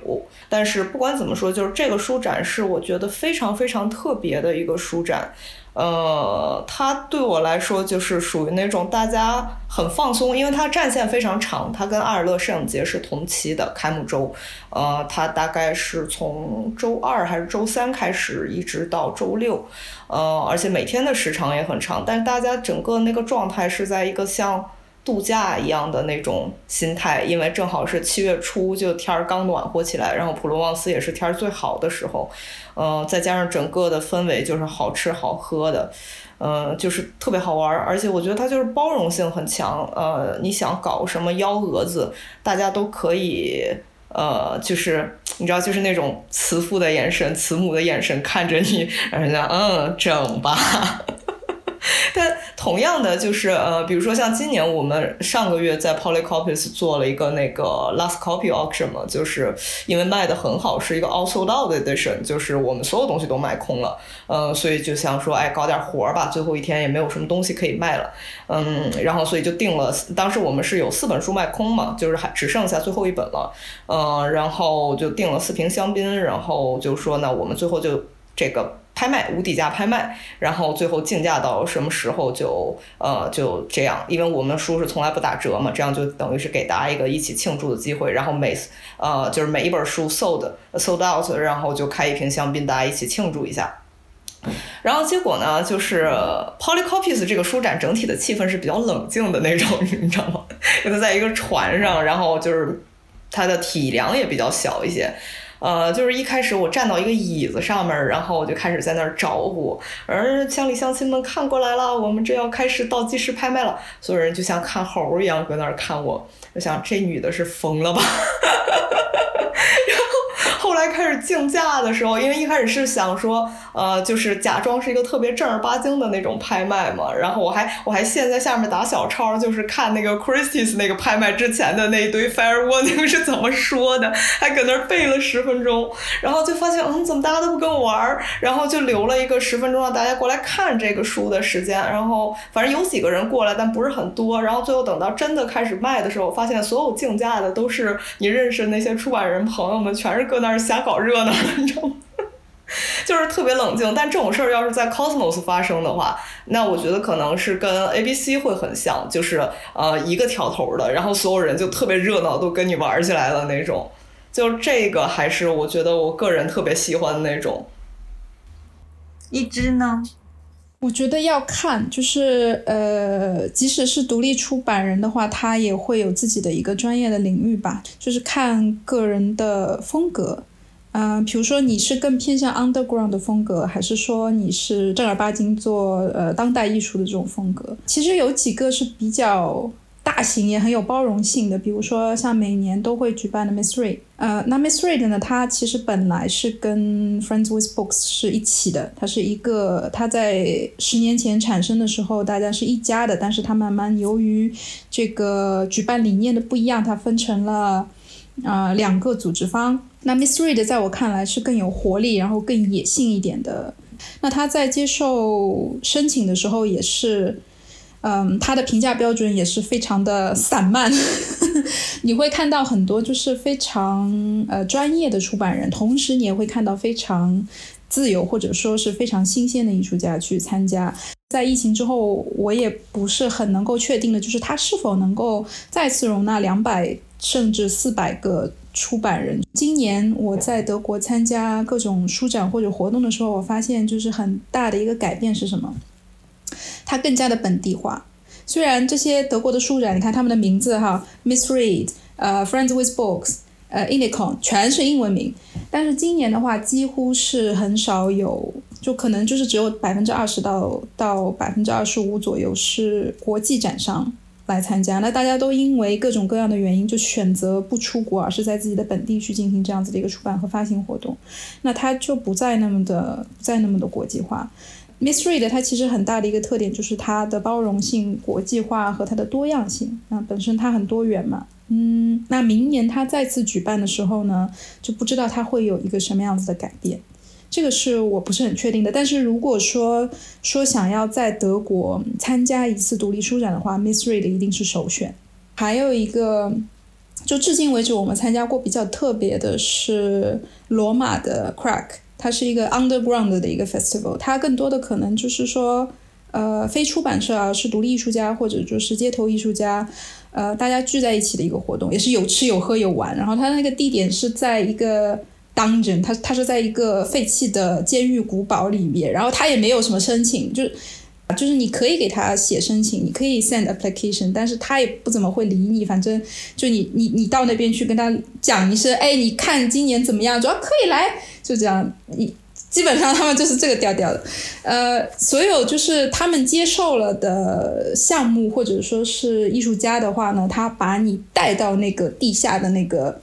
但是不管怎么说，就是这个书展是我觉得非常非常特别的一个书展。呃，它对我来说就是属于那种大家很放松，因为它战线非常长，它跟阿尔勒摄影节是同期的开幕周，呃，它大概是从周二还是周三开始，一直到周六，呃，而且每天的时长也很长，但大家整个那个状态是在一个像度假一样的那种心态，因为正好是七月初，就天儿刚暖和起来，然后普罗旺斯也是天儿最好的时候，呃，再加上整个的氛围就是好吃好喝的，呃，就是特别好玩儿，而且我觉得它就是包容性很强，呃，你想搞什么幺蛾子，大家都可以。呃，就是你知道，就是那种慈父的眼神、慈母的眼神看着你，让人家嗯整吧。但同样的，就是呃，比如说像今年我们上个月在 Polycopies 做了一个那个 Last Copy Auction 嘛，就是因为卖的很好，是一个 All Sold Out Edition，就是我们所有东西都卖空了，嗯、所以就想说，哎，搞点活儿吧，最后一天也没有什么东西可以卖了，嗯，然后所以就定了，当时我们是有四本书卖空嘛，就是还只剩下最后一本了，呃，然后就订了四瓶香槟，然后就说呢，我们最后就这个拍卖无底价拍卖，然后最后竞价到什么时候就呃就这样，因为我们书是从来不打折嘛，这样就等于是给大家一个一起庆祝的机会，然后每呃就是每一本书 sold sold out，然后就开一瓶香槟，大家一起庆祝一下。然后结果呢，就是 Polycopies 这个书展整体的气氛是比较冷静的那种，你知道吗？因为在一个船上，然后就是它的体量也比较小一些。呃，就是一开始我站到一个椅子上面，然后我就开始在那儿招呼，而乡里乡亲们看过来了，我们这要开始倒计时拍卖了，所有人就像看猴一样搁那儿看我，我想这女的是疯了吧？后来开始竞价的时候，因为一开始是想说，呃，就是假装是一个特别正儿八经的那种拍卖嘛，然后我还我还现在下面打小抄，就是看那个 Christie's 那个拍卖之前的那一堆 fair warning 是怎么说的，还搁那儿背了十分钟，然后就发现，嗯，怎么大家都不跟我玩儿，然后就留了一个十分钟让大家过来看这个书的时间，然后反正有几个人过来，但不是很多，然后最后等到真的开始卖的时候，发现所有竞价的都是你认识的那些出版人朋友们，全是搁那儿瞎搞热闹的，你知道吗？就是特别冷静，但这种事儿要是在 Cosmos 发生的话，那我觉得可能是跟 ABC 会很像，就是呃一个挑头的，然后所有人就特别热闹，都跟你玩起来了那种。就这个还是我觉得我个人特别喜欢的那种。一只呢？我觉得要看，就是呃，即使是独立出版人的话，他也会有自己的一个专业的领域吧，就是看个人的风格。嗯、比如说你是更偏向 underground 的风格，还是说你是正儿八经做呃当代艺术的这种风格？其实有几个是比较大型也很有包容性的，比如说像每年都会举办的 Miss Read，呃，那 Miss Read 呢，它其实本来是跟 Friends with Books 是一起的，它是一个，它在十年前产生的时候，大家是一家的，但是它慢慢由于这个举办理念的不一样，它分成了呃两个组织方。那 Miss Reed 在我看来是更有活力，然后更野性一点的。那他在接受申请的时候也是。嗯，他的评价标准也是非常的散漫，你会看到很多就是非常呃专业的出版人，同时你也会看到非常自由或者说是非常新鲜的艺术家去参加。在疫情之后，我也不是很能够确定的，就是他是否能够再次容纳两百甚至四百个出版人。今年我在德国参加各种书展或者活动的时候，我发现就是很大的一个改变是什么？它更加的本地化。虽然这些德国的书展，你看他们的名字哈，Miss Read，呃，Friends with Books，呃 i n i c o n 全是英文名，但是今年的话，几乎是很少有，就可能就是只有百分之二十到到百分之二十五左右是国际展商来参加。那大家都因为各种各样的原因，就选择不出国，而是在自己的本地去进行这样子的一个出版和发行活动。那它就不再那么的，不再那么的国际化。Miss Read 它其实很大的一个特点就是它的包容性、国际化和它的多样性。那本身它很多元嘛，嗯，那明年它再次举办的时候呢，就不知道它会有一个什么样子的改变，这个是我不是很确定的。但是如果说说想要在德国参加一次独立书展的话，Miss Read 一定是首选。还有一个，就至今为止我们参加过比较特别的是罗马的 Crack。它是一个 underground 的一个 festival，它更多的可能就是说，呃，非出版社啊，是独立艺术家或者就是街头艺术家，呃，大家聚在一起的一个活动，也是有吃有喝有玩。然后它那个地点是在一个 dungeon，它它是在一个废弃的监狱古堡里面，然后他也没有什么申请，就就是你可以给他写申请，你可以 send application，但是他也不怎么会理你，反正就你你你到那边去跟他讲一声，哎，你看今年怎么样？主要可以来。就这样，一基本上他们就是这个调调的，呃，所有就是他们接受了的项目或者说是艺术家的话呢，他把你带到那个地下的那个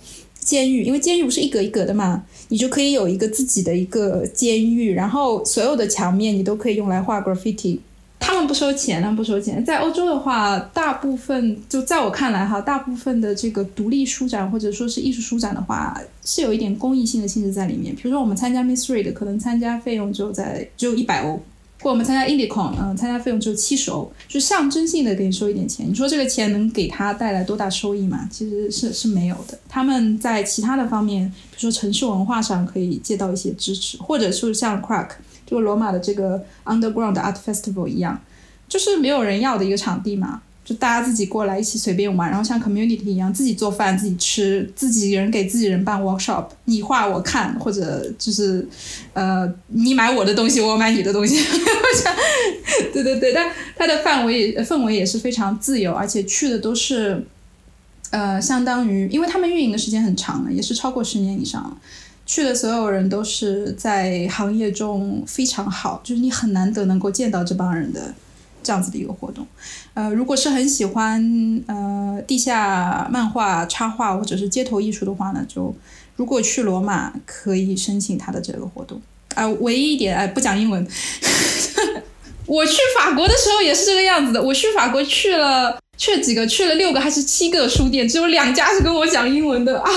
监狱，因为监狱不是一格一格的嘛，你就可以有一个自己的一个监狱，然后所有的墙面你都可以用来画 graffiti。他们不收钱，他们不收钱。在欧洲的话，大部分就在我看来哈，大部分的这个独立书展或者说是艺术书展的话，是有一点公益性的性质在里面。比如说我们参加 Miss Read，可能参加费用就在只有一百欧；或我们参加 IndieCon，嗯，参加费用只有七十欧，就象征性的给你收一点钱。你说这个钱能给他带来多大收益吗？其实是是没有的。他们在其他的方面，比如说城市文化上可以借到一些支持，或者是像 Crack。就罗马的这个 Underground Art Festival 一样，就是没有人要的一个场地嘛，就大家自己过来一起随便玩，然后像 Community 一样，自己做饭、自己吃，自己人给自己人办 Workshop，你画我看，或者就是呃，你买我的东西，我买你的东西，对对对，但它的范围氛围也是非常自由，而且去的都是呃，相当于，因为他们运营的时间很长了，也是超过十年以上了。去的所有人都是在行业中非常好，就是你很难得能够见到这帮人的这样子的一个活动。呃，如果是很喜欢呃地下漫画、插画或者是街头艺术的话呢，就如果去罗马可以申请他的这个活动。啊，唯一一点哎，不讲英文。我去法国的时候也是这个样子的。我去法国去了去了几个，去了六个还是七个书店，只有两家是跟我讲英文的啊。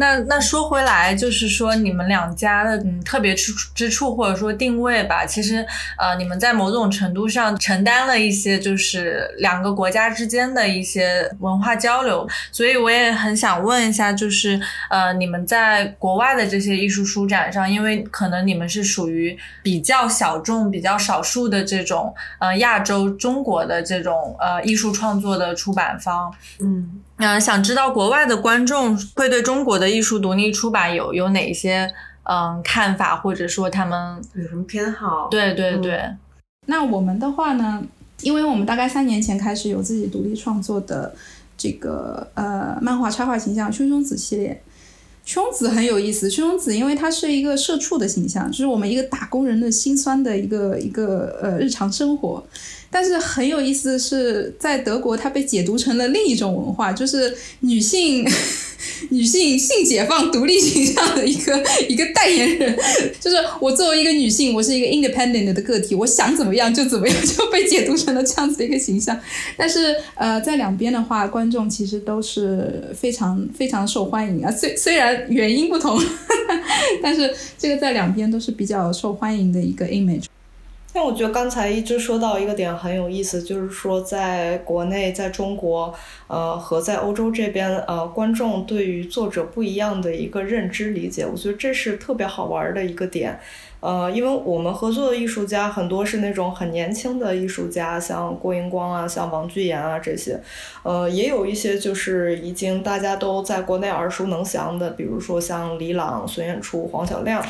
那那说回来，就是说你们两家的嗯特别之之处，或者说定位吧，其实呃你们在某种程度上承担了一些，就是两个国家之间的一些文化交流。所以我也很想问一下，就是呃你们在国外的这些艺术书展上，因为可能你们是属于比较小众、比较少数的这种呃亚洲中国的这种呃艺术创作的出版方，嗯。嗯，想知道国外的观众会对中国的艺术独立出版有有哪些嗯看法，或者说他们有什么偏好？对对对。那我们的话呢，因为我们大概三年前开始有自己独立创作的这个呃漫画插画形象《熊熊子》系列，《凶子很有意思，凶子因为他是一个社畜的形象，就是我们一个打工人的心酸的一个一个呃日常生活。但是很有意思的是，在德国它被解读成了另一种文化，就是女性 女性性解放独立形象的一个一个代言人。就是我作为一个女性，我是一个 independent 的个体，我想怎么样就怎么样，就被解读成了这样子的一个形象。但是呃，在两边的话，观众其实都是非常非常受欢迎啊。虽虽然原因不同，但是这个在两边都是比较受欢迎的一个 image。但我觉得刚才一直说到一个点很有意思，就是说在国内，在中国，呃，和在欧洲这边，呃，观众对于作者不一样的一个认知理解，我觉得这是特别好玩的一个点。呃，因为我们合作的艺术家很多是那种很年轻的艺术家，像郭英光啊，像王巨岩啊这些，呃，也有一些就是已经大家都在国内耳熟能详的，比如说像李朗、孙远初、黄小亮。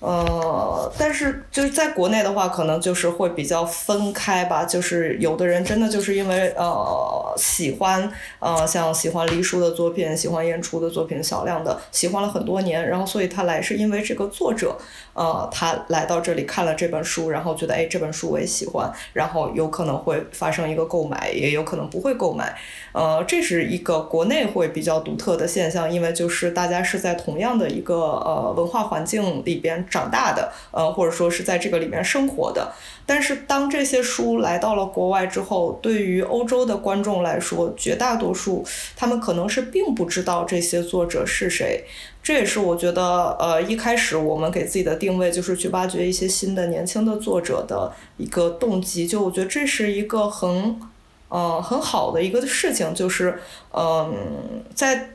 呃，但是就是在国内的话，可能就是会比较分开吧。就是有的人真的就是因为呃喜欢呃像喜欢黎叔的作品，喜欢演出的作品，小亮的喜欢了很多年，然后所以他来是因为这个作者，呃他来到这里看了这本书，然后觉得哎这本书我也喜欢，然后有可能会发生一个购买，也有可能不会购买。呃，这是一个国内会比较独特的现象，因为就是大家是在同样的一个呃文化环境里边长大的，呃，或者说是在这个里面生活的。但是当这些书来到了国外之后，对于欧洲的观众来说，绝大多数他们可能是并不知道这些作者是谁。这也是我觉得，呃，一开始我们给自己的定位就是去挖掘一些新的年轻的作者的一个动机。就我觉得这是一个很。呃，很好的一个事情就是，嗯，在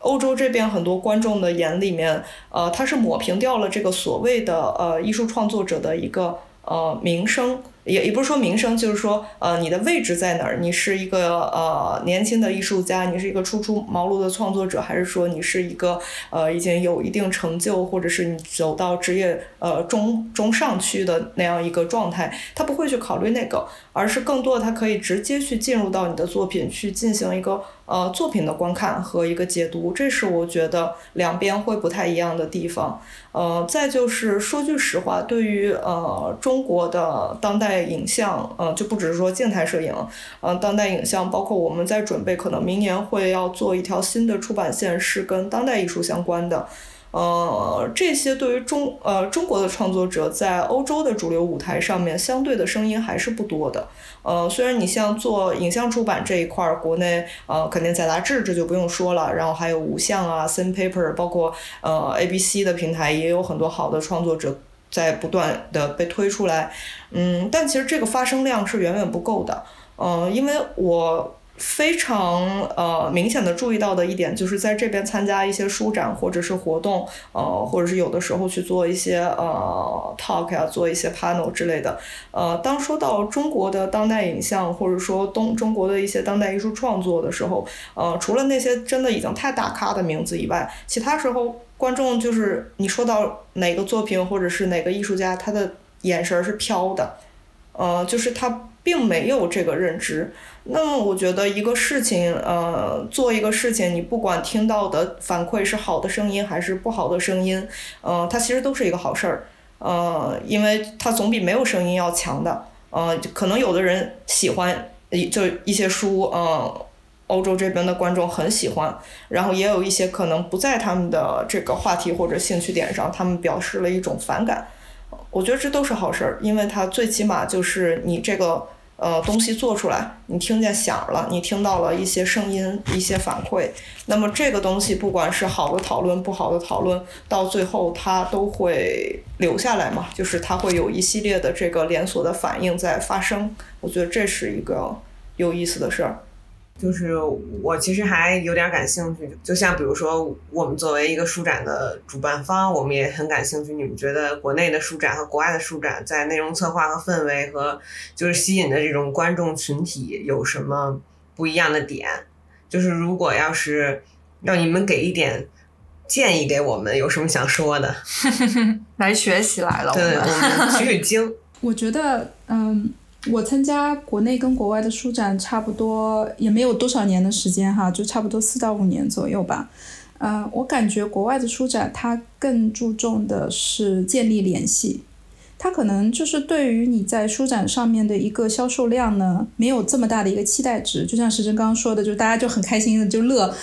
欧洲这边很多观众的眼里面，呃，他是抹平掉了这个所谓的呃艺术创作者的一个呃名声。也也不是说名声，就是说，呃，你的位置在哪儿？你是一个呃年轻的艺术家，你是一个初出茅庐的创作者，还是说你是一个呃已经有一定成就，或者是你走到职业呃中中上区的那样一个状态？他不会去考虑那个，而是更多的他可以直接去进入到你的作品去进行一个呃作品的观看和一个解读。这是我觉得两边会不太一样的地方。呃，再就是说句实话，对于呃中国的当代。影像，嗯，就不只是说静态摄影，嗯，当代影像，包括我们在准备，可能明年会要做一条新的出版线，是跟当代艺术相关的，呃，这些对于中呃中国的创作者在欧洲的主流舞台上面，相对的声音还是不多的，呃，虽然你像做影像出版这一块儿，国内呃肯定在杂志这就不用说了，然后还有五像啊 Thin Paper，包括呃 ABC 的平台也有很多好的创作者。在不断的被推出来，嗯，但其实这个发生量是远远不够的，嗯，因为我非常呃明显的注意到的一点，就是在这边参加一些书展或者是活动，呃，或者是有的时候去做一些呃 talk 啊，做一些 panel 之类的，呃，当说到中国的当代影像或者说东中国的一些当代艺术创作的时候，呃，除了那些真的已经太大咖的名字以外，其他时候。观众就是你说到哪个作品或者是哪个艺术家，他的眼神是飘的，呃，就是他并没有这个认知。那么我觉得一个事情，呃，做一个事情，你不管听到的反馈是好的声音还是不好的声音，呃，它其实都是一个好事儿，呃，因为它总比没有声音要强的。呃，可能有的人喜欢一就一些书，呃。欧洲这边的观众很喜欢，然后也有一些可能不在他们的这个话题或者兴趣点上，他们表示了一种反感。我觉得这都是好事儿，因为它最起码就是你这个呃东西做出来，你听见响了，你听到了一些声音、一些反馈。那么这个东西不管是好的讨论、不好的讨论，到最后它都会留下来嘛，就是它会有一系列的这个连锁的反应在发生。我觉得这是一个有意思的事儿。就是我其实还有点感兴趣，就像比如说我们作为一个书展的主办方，我们也很感兴趣。你们觉得国内的书展和国外的书展在内容策划和氛围和就是吸引的这种观众群体有什么不一样的点？就是如果要是让你们给一点建议给我们，有什么想说的？来学习来了，对，我们取取 经。我觉得，嗯。我参加国内跟国外的书展，差不多也没有多少年的时间哈，就差不多四到五年左右吧。呃，我感觉国外的书展它更注重的是建立联系，它可能就是对于你在书展上面的一个销售量呢，没有这么大的一个期待值。就像时珍刚刚说的，就大家就很开心的就乐，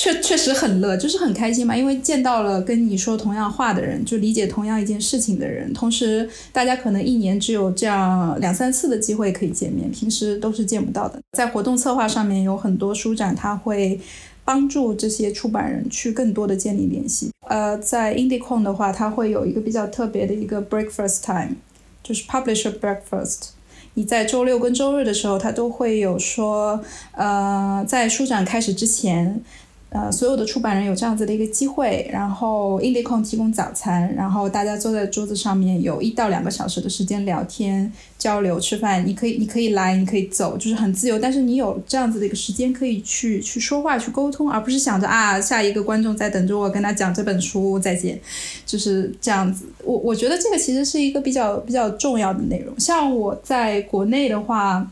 确确实很乐，就是很开心嘛，因为见到了跟你说同样话的人，就理解同样一件事情的人，同时大家可能一年只有这样两三次的机会可以见面，平时都是见不到的。在活动策划上面有很多书展，它会帮助这些出版人去更多的建立联系。呃，在 IndieCon 的话，它会有一个比较特别的一个 breakfast time，就是 publisher breakfast。你在周六跟周日的时候，它都会有说，呃，在书展开始之前，呃，所有的出版人有这样子的一个机会，然后 IndieCon 提供早餐，然后大家坐在桌子上面有一到两个小时的时间聊天、交流、吃饭。你可以，你可以来，你可以走，就是很自由。但是你有这样子的一个时间可以去去说话、去沟通，而不是想着啊，下一个观众在等着我跟他讲这本书，再见，就是这样子。我我觉得这个其实是一个比较比较重要的内容。像我在国内的话，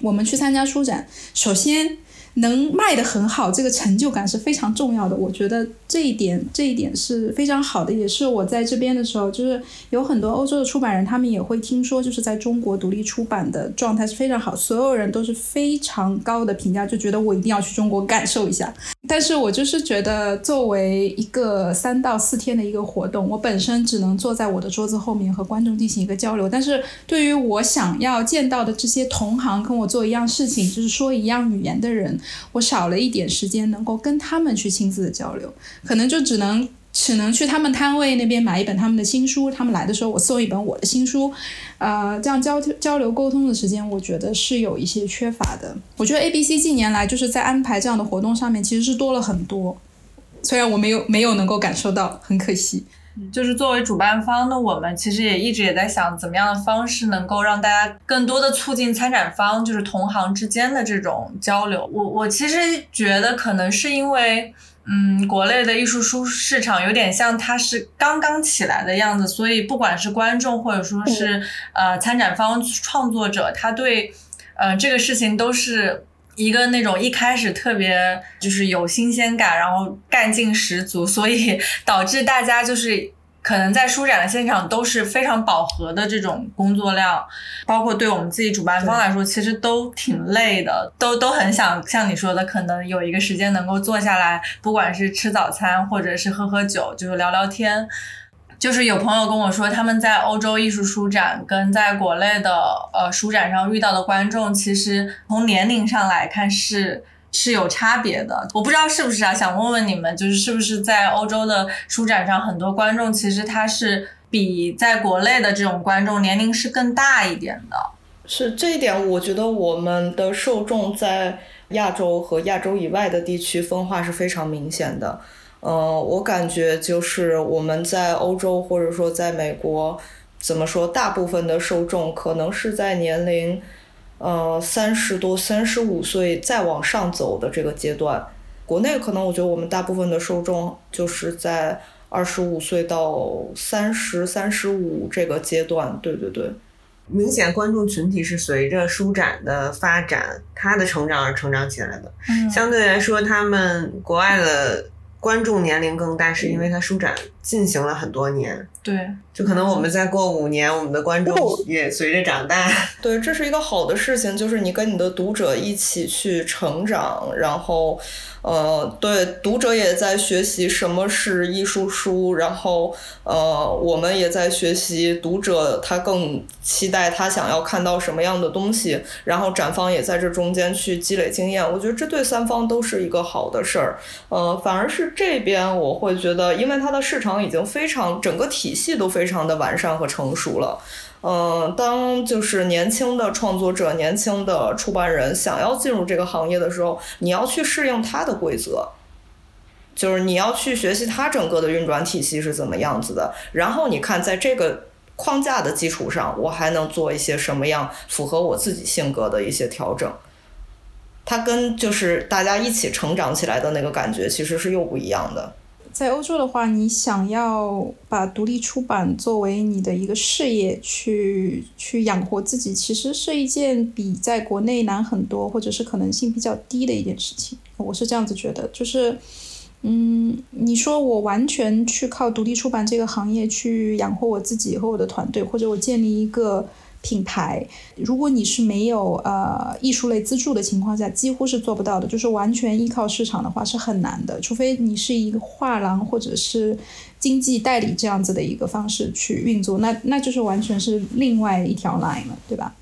我们去参加书展，首先。能卖得很好，这个成就感是非常重要的。我觉得这一点，这一点是非常好的，也是我在这边的时候，就是有很多欧洲的出版人，他们也会听说，就是在中国独立出版的状态是非常好，所有人都是非常高的评价，就觉得我一定要去中国感受一下。但是我就是觉得，作为一个三到四天的一个活动，我本身只能坐在我的桌子后面和观众进行一个交流，但是对于我想要见到的这些同行，跟我做一样事情，就是说一样语言的人。我少了一点时间能够跟他们去亲自的交流，可能就只能只能去他们摊位那边买一本他们的新书，他们来的时候我送一本我的新书，呃，这样交交流沟通的时间，我觉得是有一些缺乏的。我觉得 A B C 近年来就是在安排这样的活动上面其实是多了很多，虽然我没有没有能够感受到，很可惜。就是作为主办方的我们，其实也一直也在想，怎么样的方式能够让大家更多的促进参展方就是同行之间的这种交流。我我其实觉得可能是因为，嗯，国内的艺术书市场有点像它是刚刚起来的样子，所以不管是观众或者说是呃参展方创作者，他对呃这个事情都是。一个那种一开始特别就是有新鲜感，然后干劲十足，所以导致大家就是可能在书展的现场都是非常饱和的这种工作量，包括对我们自己主办方来说，其实都挺累的，都都很想像你说的，可能有一个时间能够坐下来，不管是吃早餐或者是喝喝酒，就是聊聊天。就是有朋友跟我说，他们在欧洲艺术书展跟在国内的呃书展上遇到的观众，其实从年龄上来看是是有差别的。我不知道是不是啊，想问问你们，就是是不是在欧洲的书展上，很多观众其实他是比在国内的这种观众年龄是更大一点的。是这一点，我觉得我们的受众在亚洲和亚洲以外的地区分化是非常明显的。嗯，我感觉就是我们在欧洲或者说在美国，怎么说，大部分的受众可能是在年龄，呃，三十多、三十五岁再往上走的这个阶段。国内可能我觉得我们大部分的受众就是在二十五岁到三十三十五这个阶段。对对对，明显观众群体是随着书展的发展，他的成长而成长起来的。嗯相对来说，他们国外的观众年龄更大，是因为它书展进行了很多年，对，就可能我们再过五年，我们的观众也随着长大。对，这是一个好的事情，就是你跟你的读者一起去成长，然后，呃，对，读者也在学习什么是艺术书，然后，呃，我们也在学习读者他更期待他想要看到什么样的东西，然后展方也在这中间去积累经验，我觉得这对三方都是一个好的事儿。呃，反而是这边我会觉得，因为它的市场已经非常整个体体系都非常的完善和成熟了。嗯，当就是年轻的创作者、年轻的出版人想要进入这个行业的时候，你要去适应它的规则，就是你要去学习它整个的运转体系是怎么样子的，然后你看在这个框架的基础上，我还能做一些什么样符合我自己性格的一些调整。它跟就是大家一起成长起来的那个感觉其实是又不一样的。在欧洲的话，你想要把独立出版作为你的一个事业去去养活自己，其实是一件比在国内难很多，或者是可能性比较低的一件事情。我是这样子觉得，就是，嗯，你说我完全去靠独立出版这个行业去养活我自己和我的团队，或者我建立一个品牌，如果你是没有呃艺术类资助的情况下，几乎是做不到的。就是完全依靠市场的话是很难的，除非你是一个画廊或者是经济代理这样子的一个方式去运作，那那就是完全是另外一条 line 了，对吧？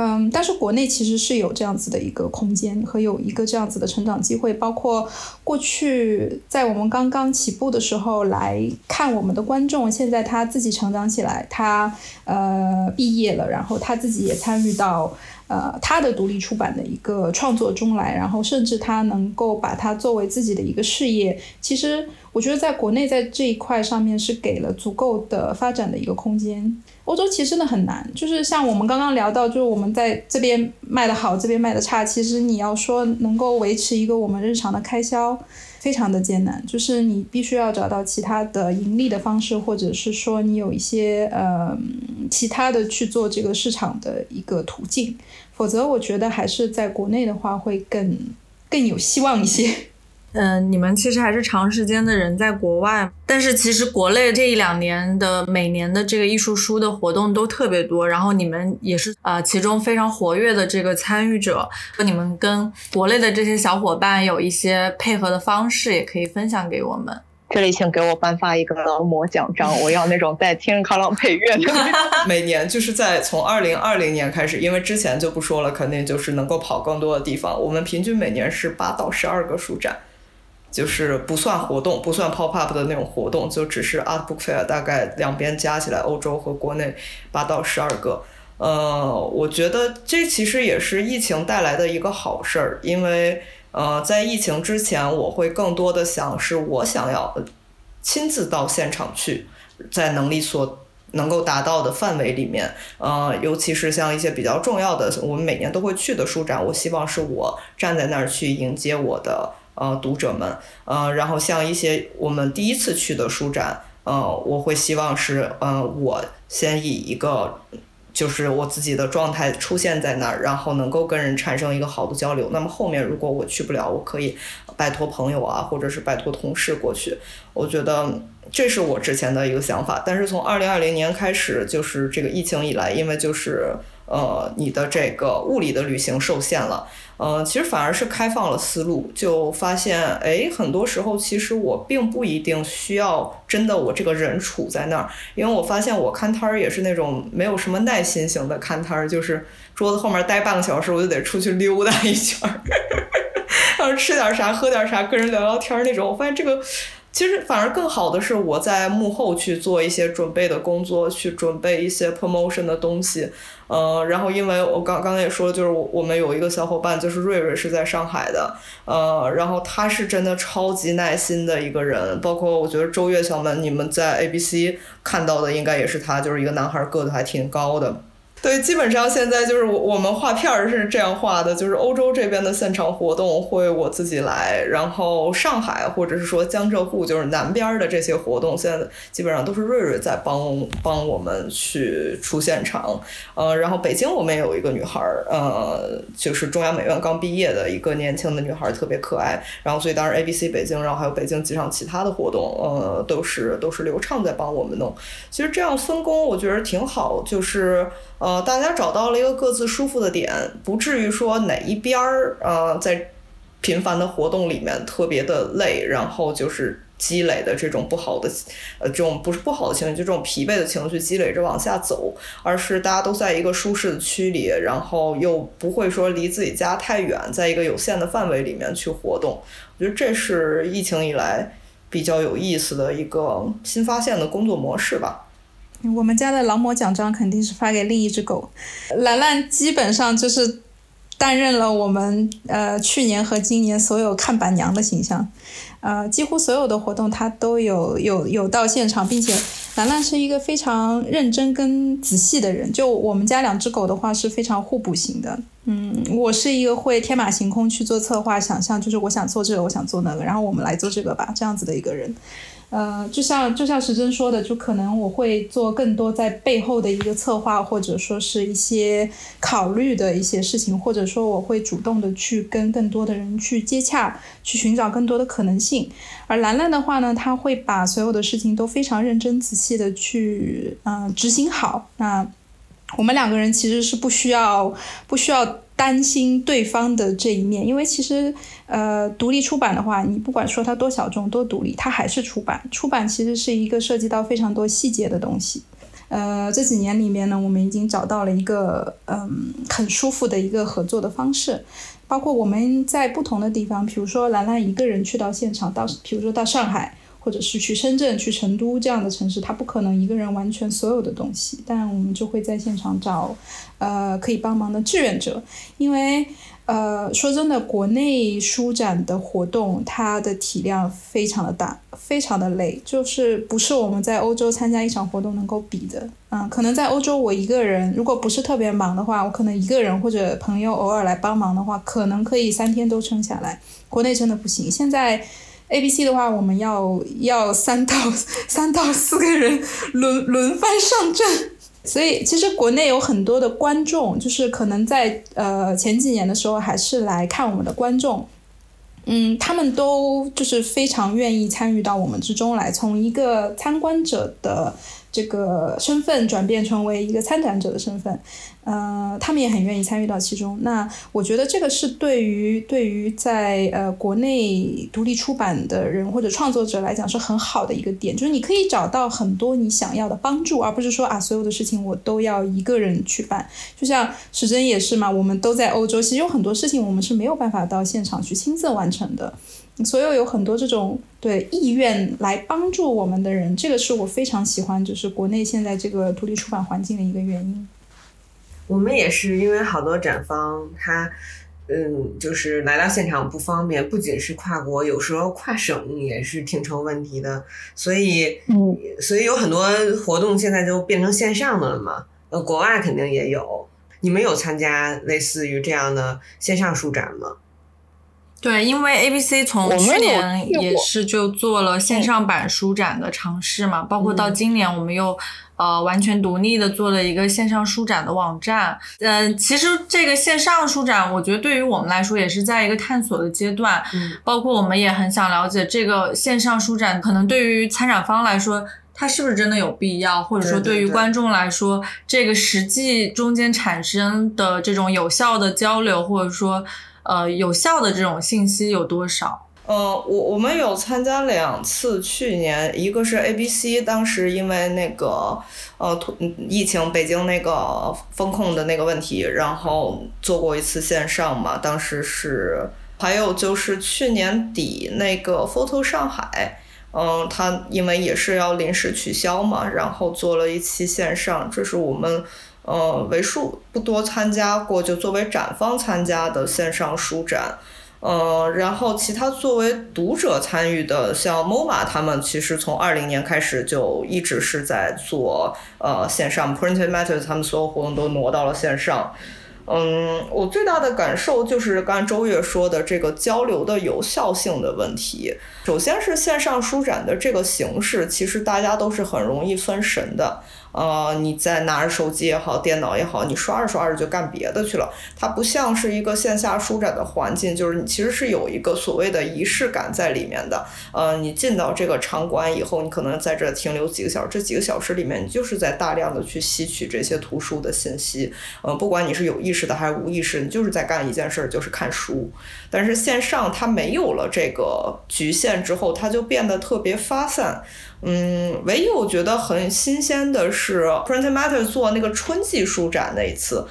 嗯，但是国内其实是有这样子的一个空间和有一个这样子的成长机会，包括过去在我们刚刚起步的时候来看我们的观众，现在他自己成长起来，他呃毕业了，然后他自己也参与到呃他的独立出版的一个创作中来，然后甚至他能够把它作为自己的一个事业，其实我觉得在国内在这一块上面是给了足够的发展的一个空间。欧洲其实真的很难，就是像我们刚刚聊到，就是我们在这边卖的好，这边卖的差，其实你要说能够维持一个我们日常的开销，非常的艰难，就是你必须要找到其他的盈利的方式，或者是说你有一些呃其他的去做这个市场的一个途径，否则我觉得还是在国内的话会更更有希望一些。嗯，你们其实还是长时间的人在国外，但是其实国内这一两年的每年的这个艺术书的活动都特别多，然后你们也是呃其中非常活跃的这个参与者，你们跟国内的这些小伙伴有一些配合的方式，也可以分享给我们。这里请给我颁发一个劳模奖章，我要那种带天卡朗配乐的。每年就是在从二零二零年开始，因为之前就不说了，肯定就是能够跑更多的地方。我们平均每年是八到十二个书展。就是不算活动，不算 pop up 的那种活动，就只是 art book fair，大概两边加起来，欧洲和国内八到十二个。呃，我觉得这其实也是疫情带来的一个好事儿，因为呃，在疫情之前，我会更多的想是我想要亲自到现场去，在能力所能够达到的范围里面，呃，尤其是像一些比较重要的，我们每年都会去的书展，我希望是我站在那儿去迎接我的。呃，读者们，呃，然后像一些我们第一次去的书展，呃，我会希望是，呃，我先以一个就是我自己的状态出现在那儿，然后能够跟人产生一个好的交流。那么后面如果我去不了，我可以拜托朋友啊，或者是拜托同事过去。我觉得这是我之前的一个想法，但是从二零二零年开始，就是这个疫情以来，因为就是呃，你的这个物理的旅行受限了。呃，其实反而是开放了思路，就发现，哎，很多时候其实我并不一定需要真的我这个人处在那儿，因为我发现我看摊儿也是那种没有什么耐心型的看摊儿，就是桌子后面待半个小时，我就得出去溜达一圈儿，然后吃点啥，喝点啥，跟人聊聊天儿那种。我发现这个。其实反而更好的是，我在幕后去做一些准备的工作，去准备一些 promotion 的东西。呃，然后因为我刚刚才也说了，就是我我们有一个小伙伴，就是瑞瑞是在上海的，呃，然后他是真的超级耐心的一个人。包括我觉得周月小们，你们在 ABC 看到的应该也是他，就是一个男孩，个子还挺高的。对，基本上现在就是我我们画片儿是这样画的，就是欧洲这边的现场活动会我自己来，然后上海或者是说江浙沪就是南边的这些活动，现在基本上都是瑞瑞在帮帮我们去出现场。呃，然后北京我们也有一个女孩儿，呃，就是中央美院刚毕业的一个年轻的女孩儿，特别可爱。然后所以当然 ABC 北京，然后还有北京几场其他的活动，呃，都是都是刘畅在帮我们弄。其实这样分工我觉得挺好，就是。呃，大家找到了一个各自舒服的点，不至于说哪一边儿呃在频繁的活动里面特别的累，然后就是积累的这种不好的呃这种不是不好的情绪，就这种疲惫的情绪积累着往下走，而是大家都在一个舒适的区里，然后又不会说离自己家太远，在一个有限的范围里面去活动。我觉得这是疫情以来比较有意思的一个新发现的工作模式吧。我们家的劳模奖章肯定是发给另一只狗，兰兰基本上就是担任了我们呃去年和今年所有看板娘的形象，呃，几乎所有的活动她都有有有到现场，并且兰兰是一个非常认真跟仔细的人。就我们家两只狗的话是非常互补型的。嗯，我是一个会天马行空去做策划、想象，就是我想做这个，我想做那个，然后我们来做这个吧，这样子的一个人。呃，就像就像时珍说的，就可能我会做更多在背后的一个策划，或者说是一些考虑的一些事情，或者说我会主动的去跟更多的人去接洽，去寻找更多的可能性。而兰兰的话呢，她会把所有的事情都非常认真仔细的去嗯执行好。那我们两个人其实是不需要不需要担心对方的这一面，因为其实呃独立出版的话，你不管说它多小众多独立，它还是出版。出版其实是一个涉及到非常多细节的东西。呃，这几年里面呢，我们已经找到了一个嗯很舒服的一个合作的方式，包括我们在不同的地方，比如说兰兰一个人去到现场，到比如说到上海。或者是去深圳、去成都这样的城市，他不可能一个人完全所有的东西，但我们就会在现场找，呃，可以帮忙的志愿者，因为，呃，说真的，国内书展的活动，它的体量非常的大，非常的累，就是不是我们在欧洲参加一场活动能够比的。嗯，可能在欧洲，我一个人如果不是特别忙的话，我可能一个人或者朋友偶尔来帮忙的话，可能可以三天都撑下来。国内真的不行，现在。A、B、C 的话，我们要要三到 三到四个人轮轮番上阵，所以其实国内有很多的观众，就是可能在呃前几年的时候还是来看我们的观众，嗯，他们都就是非常愿意参与到我们之中来，从一个参观者的这个身份转变成为一个参展者的身份。呃，他们也很愿意参与到其中。那我觉得这个是对于对于在呃国内独立出版的人或者创作者来讲是很好的一个点，就是你可以找到很多你想要的帮助，而不是说啊所有的事情我都要一个人去办。就像时珍也是嘛，我们都在欧洲，其实有很多事情我们是没有办法到现场去亲自完成的。所有有很多这种对意愿来帮助我们的人，这个是我非常喜欢，就是国内现在这个独立出版环境的一个原因。我们也是因为好多展方他，嗯，就是来到现场不方便，不仅是跨国，有时候跨省也是挺成问题的。所以，嗯，所以有很多活动现在就变成线上的了嘛。呃，国外肯定也有。你们有参加类似于这样的线上书展吗？对，因为 A B C 从去年也是就做了线上版书展的尝试嘛，包括到今年我们又呃完全独立的做了一个线上书展的网站。嗯、其实这个线上书展，我觉得对于我们来说也是在一个探索的阶段，嗯包括我们也很想了解这个线上书展，可能对于参展方来说。它是不是真的有必要，或者说对于观众来说，这个实际中间产生的这种有效的交流，或者说呃有效的这种信息有多少？呃，我我们有参加两次，去年一个是 ABC，当时因为那个呃疫情，北京那个风控的那个问题，然后做过一次线上嘛，当时是，还有就是去年底那个 Photo 上海。嗯，它因为也是要临时取消嘛，然后做了一期线上，这是我们呃为数不多参加过，就作为展方参加的线上书展。呃，然后其他作为读者参与的，像 MoMA 他们其实从二零年开始就一直是在做呃线上 Printed Matters，他们所有活动都挪到了线上。嗯，我最大的感受就是刚才周月说的这个交流的有效性的问题。首先是线上书展的这个形式，其实大家都是很容易分神的。呃，你在拿着手机也好，电脑也好，你刷着刷着就干别的去了。它不像是一个线下书展的环境，就是你其实是有一个所谓的仪式感在里面的。呃，你进到这个场馆以后，你可能在这停留几个小时，这几个小时里面，你就是在大量的去吸取这些图书的信息。呃，不管你是有意识的还是无意识，你就是在干一件事儿，就是看书。但是线上它没有了这个局限之后，它就变得特别发散。嗯，唯一我觉得很新鲜的是 Print Matter 做那个春季书展那一次，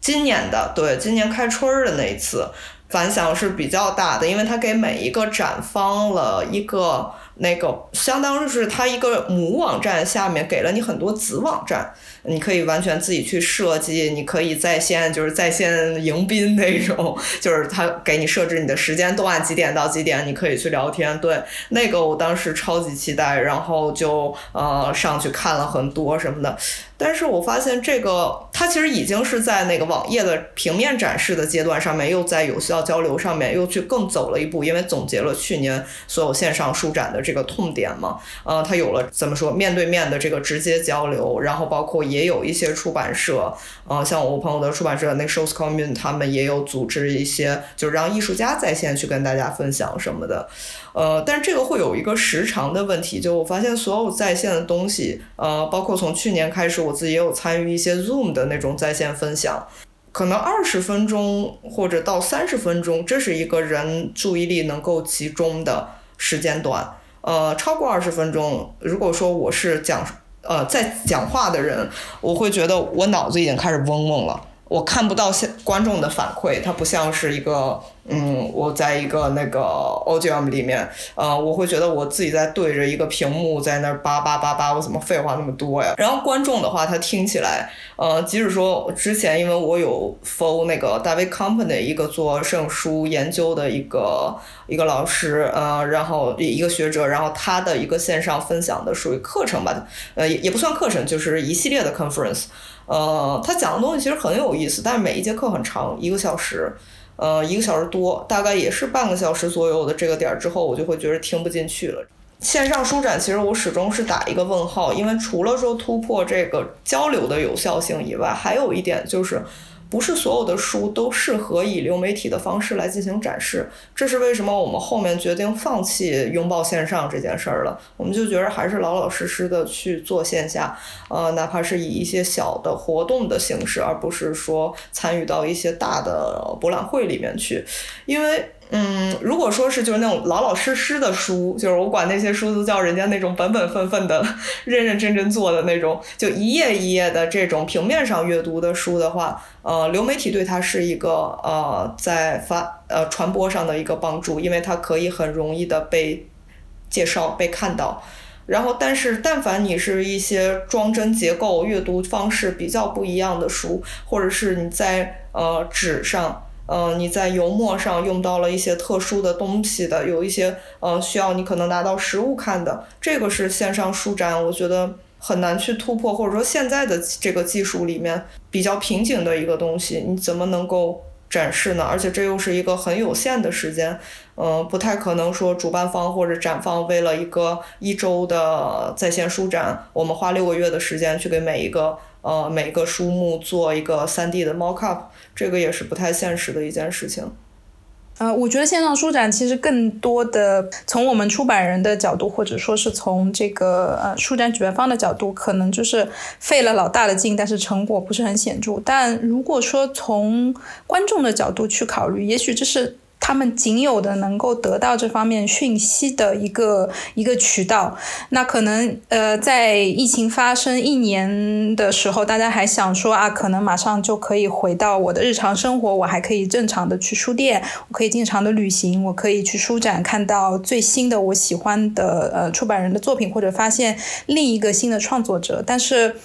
今年的对，今年开春儿的那一次，反响是比较大的，因为它给每一个展方了一个那个相当于是它一个母网站下面给了你很多子网站，你可以完全自己去设计，你可以在线就是在线迎宾那种，就是他给你设置你的时间段几点到几点，你可以去聊天。对，那个我当时超级期待，然后就呃上去看了很多什么的。但是我发现这个它其实已经是在那个网页的平面展示的阶段上面，又在有效交流上面又去更走了一步，因为总结了去年所有线上书展的这个痛点嘛，呃，它有了怎么说面对面的这个直接交流，然后包括也有一些出版社，呃，像我朋友的出版社那个 Shows Commune，他们也有组织一些，就是让艺术家在线去跟大家分享什么的。呃，但是这个会有一个时长的问题，就我发现所有在线的东西，呃，包括从去年开始，我自己也有参与一些 Zoom 的那种在线分享，可能二十分钟或者到三十分钟，这是一个人注意力能够集中的时间段。呃，超过二十分钟，如果说我是讲呃在讲话的人，我会觉得我脑子已经开始嗡嗡了。我看不到现观众的反馈，它不像是一个，嗯，我在一个那个 OGM 里面，呃，我会觉得我自己在对着一个屏幕在那儿叭叭叭叭，我怎么废话那么多呀？然后观众的话，他听起来，呃，即使说之前因为我有 follow 那个 David Company 一个做摄影书研究的一个一个老师，呃，然后一个学者，然后他的一个线上分享的属于课程吧，呃，也也不算课程，就是一系列的 conference。呃，他讲的东西其实很有意思，但是每一节课很长，一个小时，呃，一个小时多，大概也是半个小时左右的这个点儿之后，我就会觉得听不进去了。线上书展其实我始终是打一个问号，因为除了说突破这个交流的有效性以外，还有一点就是。不是所有的书都适合以流媒体的方式来进行展示，这是为什么我们后面决定放弃拥抱线上这件事儿了。我们就觉得还是老老实实的去做线下，呃，哪怕是以一些小的活动的形式，而不是说参与到一些大的博览会里面去，因为。嗯，如果说是就是那种老老实实的书，就是我管那些书都叫人家那种本本分分的、认认真真做的那种，就一页一页的这种平面上阅读的书的话，呃，流媒体对它是一个呃在发呃传播上的一个帮助，因为它可以很容易的被介绍、被看到。然后，但是但凡你是一些装帧结构、阅读方式比较不一样的书，或者是你在呃纸上。呃，你在油墨上用到了一些特殊的东西的，有一些呃需要你可能拿到实物看的，这个是线上书展，我觉得很难去突破，或者说现在的这个技术里面比较瓶颈的一个东西，你怎么能够展示呢？而且这又是一个很有限的时间，嗯，不太可能说主办方或者展方为了一个一周的在线书展，我们花六个月的时间去给每一个。呃，每个书目做一个三 D 的 mock up，这个也是不太现实的一件事情。呃，我觉得线上书展其实更多的从我们出版人的角度，或者说是从这个呃书展举办方的角度，可能就是费了老大的劲，但是成果不是很显著。但如果说从观众的角度去考虑，也许这是。他们仅有的能够得到这方面讯息的一个一个渠道，那可能呃，在疫情发生一年的时候，大家还想说啊，可能马上就可以回到我的日常生活，我还可以正常的去书店，我可以经常的旅行，我可以去书展看到最新的我喜欢的呃出版人的作品，或者发现另一个新的创作者，但是。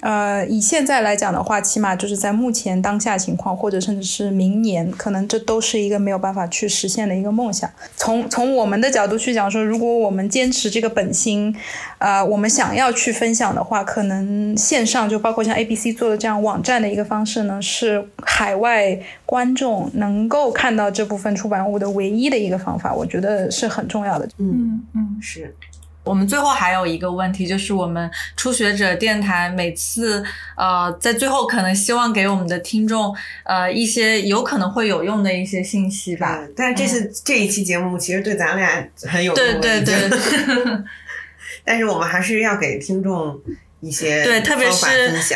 呃，以现在来讲的话，起码就是在目前当下情况，或者甚至是明年，可能这都是一个没有办法去实现的一个梦想。从从我们的角度去讲说，如果我们坚持这个本心，呃，我们想要去分享的话，可能线上就包括像 A B C 做的这样网站的一个方式呢，是海外观众能够看到这部分出版物的唯一的一个方法。我觉得是很重要的。嗯嗯，是。我们最后还有一个问题，就是我们初学者电台每次呃在最后可能希望给我们的听众呃一些有可能会有用的一些信息吧。但是这次这一期节目其实对咱俩很有用。对对 对。但是我们还是要给听众一些对，特别是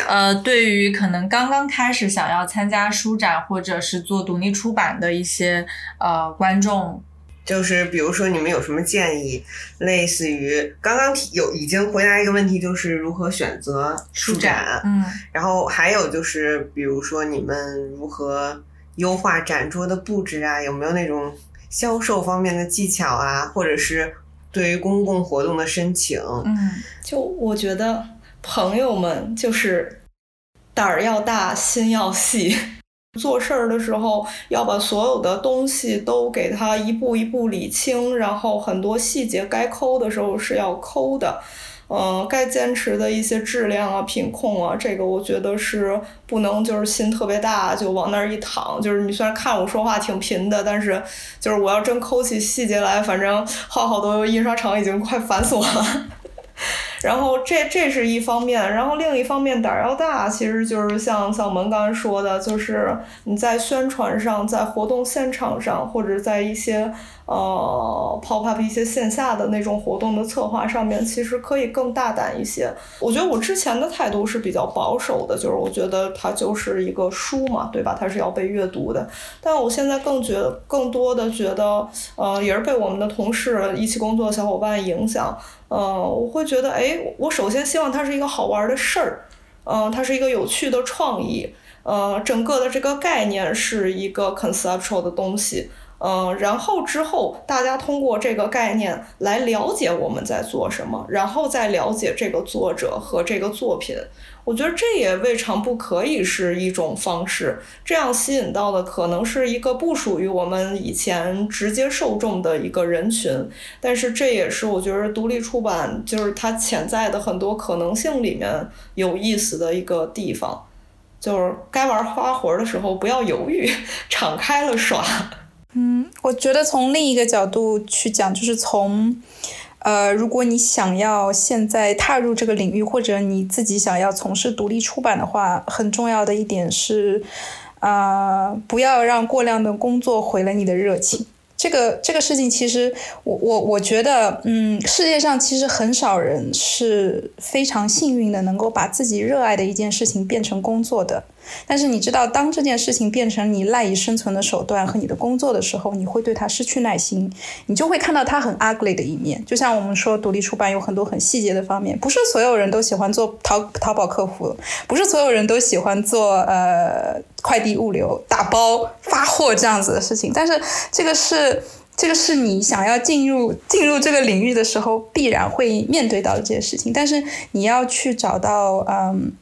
呃对于可能刚刚开始想要参加书展或者是做独立出版的一些呃观众。就是比如说，你们有什么建议？类似于刚刚有已经回答一个问题，就是如何选择书展。嗯，然后还有就是，比如说你们如何优化展桌的布置啊？有没有那种销售方面的技巧啊？或者是对于公共活动的申请。嗯，就我觉得朋友们就是胆儿要大，心要细。做事儿的时候要把所有的东西都给它一步一步理清，然后很多细节该抠的时候是要抠的。嗯，该坚持的一些质量啊、品控啊，这个我觉得是不能就是心特别大就往那儿一躺。就是你虽然看我说话挺贫的，但是就是我要真抠起细节来，反正好好多印刷厂已经快烦死我了。然后这这是一方面，然后另一方面胆儿要大，其实就是像像我们刚才说的，就是你在宣传上，在活动现场上，或者在一些呃 pop up 一些线下的那种活动的策划上面，其实可以更大胆一些。我觉得我之前的态度是比较保守的，就是我觉得它就是一个书嘛，对吧？它是要被阅读的。但我现在更觉，更多的觉得，呃，也是被我们的同事一起工作的小伙伴影响。呃，我会觉得，哎，我首先希望它是一个好玩的事儿，嗯，它是一个有趣的创意，呃，整个的这个概念是一个 conceptual 的东西，嗯，然后之后大家通过这个概念来了解我们在做什么，然后再了解这个作者和这个作品。我觉得这也未尝不可以是一种方式，这样吸引到的可能是一个不属于我们以前直接受众的一个人群，但是这也是我觉得独立出版就是它潜在的很多可能性里面有意思的一个地方，就是该玩花活的时候不要犹豫，敞开了耍。嗯，我觉得从另一个角度去讲，就是从。呃，如果你想要现在踏入这个领域，或者你自己想要从事独立出版的话，很重要的一点是，啊，不要让过量的工作毁了你的热情。这个这个事情，其实我我我觉得，嗯，世界上其实很少人是非常幸运的，能够把自己热爱的一件事情变成工作的。但是你知道，当这件事情变成你赖以生存的手段和你的工作的时候，你会对它失去耐心，你就会看到它很 ugly 的一面。就像我们说，独立出版有很多很细节的方面，不是所有人都喜欢做淘淘宝客服，不是所有人都喜欢做呃快递物流、打包发货这样子的事情。但是这个是这个是你想要进入进入这个领域的时候必然会面对到的这些事情。但是你要去找到嗯。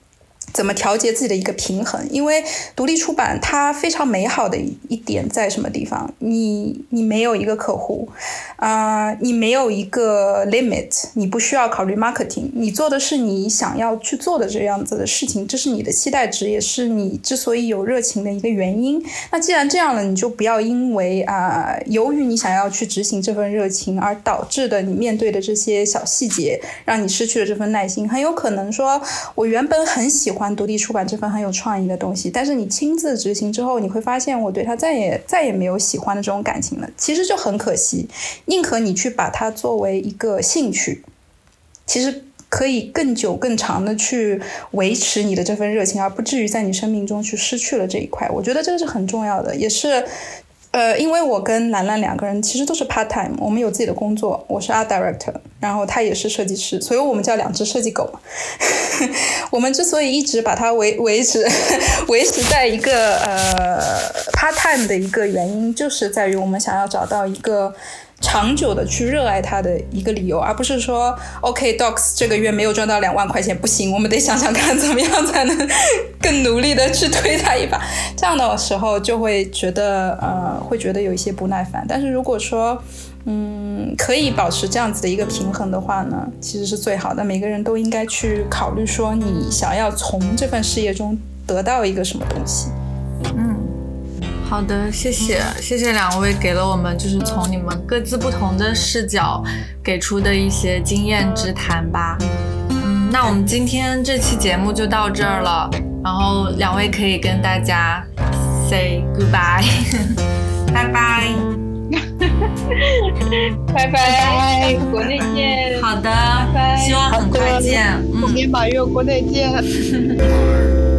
怎么调节自己的一个平衡？因为独立出版它非常美好的一点在什么地方？你你没有一个客户，啊，你没有一个 limit，你不需要考虑 marketing，你做的是你想要去做的这样子的事情，这是你的期待值，也是你之所以有热情的一个原因。那既然这样了，你就不要因为啊，由于你想要去执行这份热情而导致的你面对的这些小细节，让你失去了这份耐心。很有可能说，我原本很喜欢。欢独立出版这份很有创意的东西，但是你亲自执行之后，你会发现我对它再也再也没有喜欢的这种感情了。其实就很可惜，宁可你去把它作为一个兴趣，其实可以更久更长的去维持你的这份热情，而不至于在你生命中去失去了这一块。我觉得这个是很重要的，也是。呃，因为我跟兰兰两个人其实都是 part time，我们有自己的工作，我是 art director，然后他也是设计师，所以我们叫两只设计狗。我们之所以一直把它维维持 维持在一个呃 part time 的一个原因，就是在于我们想要找到一个。长久的去热爱它的一个理由，而不是说，OK，Docs 这个月没有赚到两万块钱，不行，我们得想想看怎么样才能更努力的去推它一把。这样的时候就会觉得，呃，会觉得有一些不耐烦。但是如果说，嗯，可以保持这样子的一个平衡的话呢，其实是最好的。每个人都应该去考虑说，你想要从这份事业中得到一个什么东西。嗯。好的，谢谢，谢谢两位给了我们就是从你们各自不同的视角给出的一些经验之谈吧。嗯，那我们今天这期节目就到这儿了，然后两位可以跟大家 say goodbye，拜拜，拜拜，国内见。好的，拜拜，希望很快见。嗯，明年八月国内见。